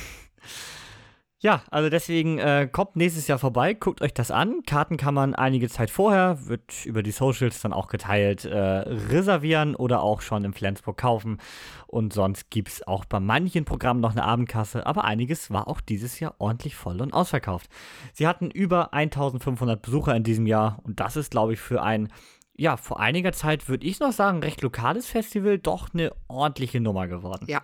Ja, also deswegen äh, kommt nächstes Jahr vorbei, guckt euch das an. Karten kann man einige Zeit vorher, wird über die Socials dann auch geteilt, äh, reservieren oder auch schon in Flensburg kaufen. Und sonst gibt es auch bei manchen Programmen noch eine Abendkasse, aber einiges war auch dieses Jahr ordentlich voll und ausverkauft. Sie hatten über 1500 Besucher in diesem Jahr und das ist, glaube ich, für ein, ja, vor einiger Zeit würde ich noch sagen, recht lokales Festival doch eine ordentliche Nummer geworden Ja.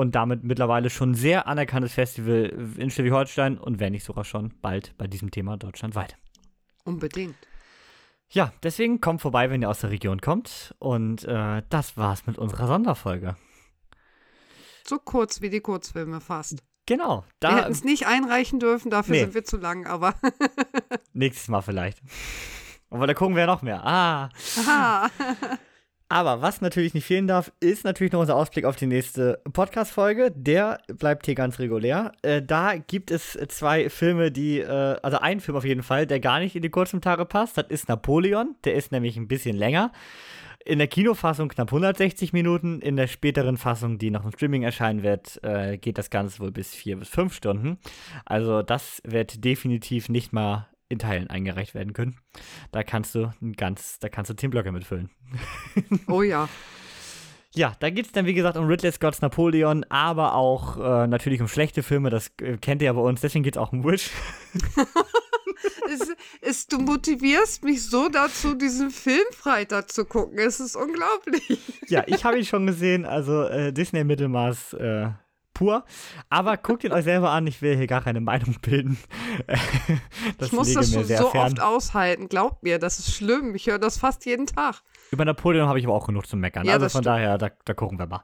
Und damit mittlerweile schon sehr anerkanntes Festival in Schleswig-Holstein und wenn nicht sogar schon bald bei diesem Thema deutschlandweit. Unbedingt. Ja, deswegen kommt vorbei, wenn ihr aus der Region kommt und äh, das war's mit unserer Sonderfolge. So kurz wie die Kurzfilme fast. Genau, Wir da hätten es nicht einreichen dürfen, dafür Nee. sind wir zu lang, aber nächstes Mal vielleicht. Aber da gucken wir ja noch mehr. Ah. Aha. Aber was natürlich nicht fehlen darf, ist natürlich noch unser Ausblick auf die nächste Podcast-Folge. Der bleibt hier ganz regulär. Äh, da gibt es zwei Filme, die, äh, also einen Film auf jeden Fall, der gar nicht in die kurzen Tage passt. Das ist Napoleon. Der ist nämlich ein bisschen länger. In der Kinofassung knapp 160 Minuten. In der späteren Fassung, die noch im Streaming erscheinen wird, äh, geht das Ganze wohl bis vier bis fünf Stunden. Also das wird definitiv nicht mal in Teilen eingereicht werden können. Da kannst du ein ganz, da kannst du Themenblöcke mitfüllen. Oh ja. Ja, da geht es dann, wie gesagt, um Ridley Scott's Napoleon, aber auch äh, natürlich um schlechte Filme, das äh, kennt ihr ja bei uns, deswegen geht es auch um Wish. es, es, du motivierst mich so dazu, diesen Film Freitag zu gucken. Es ist unglaublich. ja, ich habe ihn schon gesehen, also äh, Disney Mittelmaß äh, pur. Aber guckt ihn euch selber an, ich will hier gar keine Meinung bilden. das ich muss das schon so fern. oft aushalten. Glaubt mir, das ist schlimm. Ich höre das fast jeden Tag. Über Napoleon habe ich aber auch genug zu meckern. Ja, also von stimmt. daher, da, da gucken wir mal.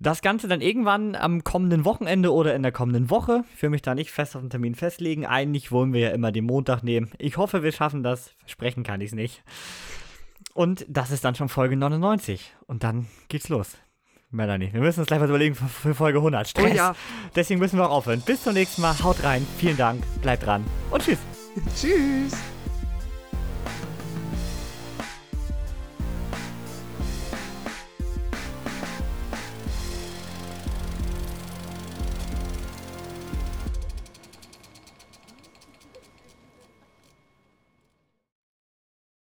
Das Ganze dann irgendwann am kommenden Wochenende oder in der kommenden Woche. Ich will mich da nicht fest auf den Termin festlegen. Eigentlich wollen wir ja immer den Montag nehmen. Ich hoffe, wir schaffen das. Versprechen kann ich es nicht. Und das ist dann schon Folge 99. Und dann geht's los. Melanie, wir müssen uns gleich was überlegen für, für Folge 100. Stress. Oh ja. Deswegen müssen wir auch aufhören. Bis zum nächsten Mal. Haut rein. Vielen Dank. Bleibt dran. Und tschüss. Tschüss.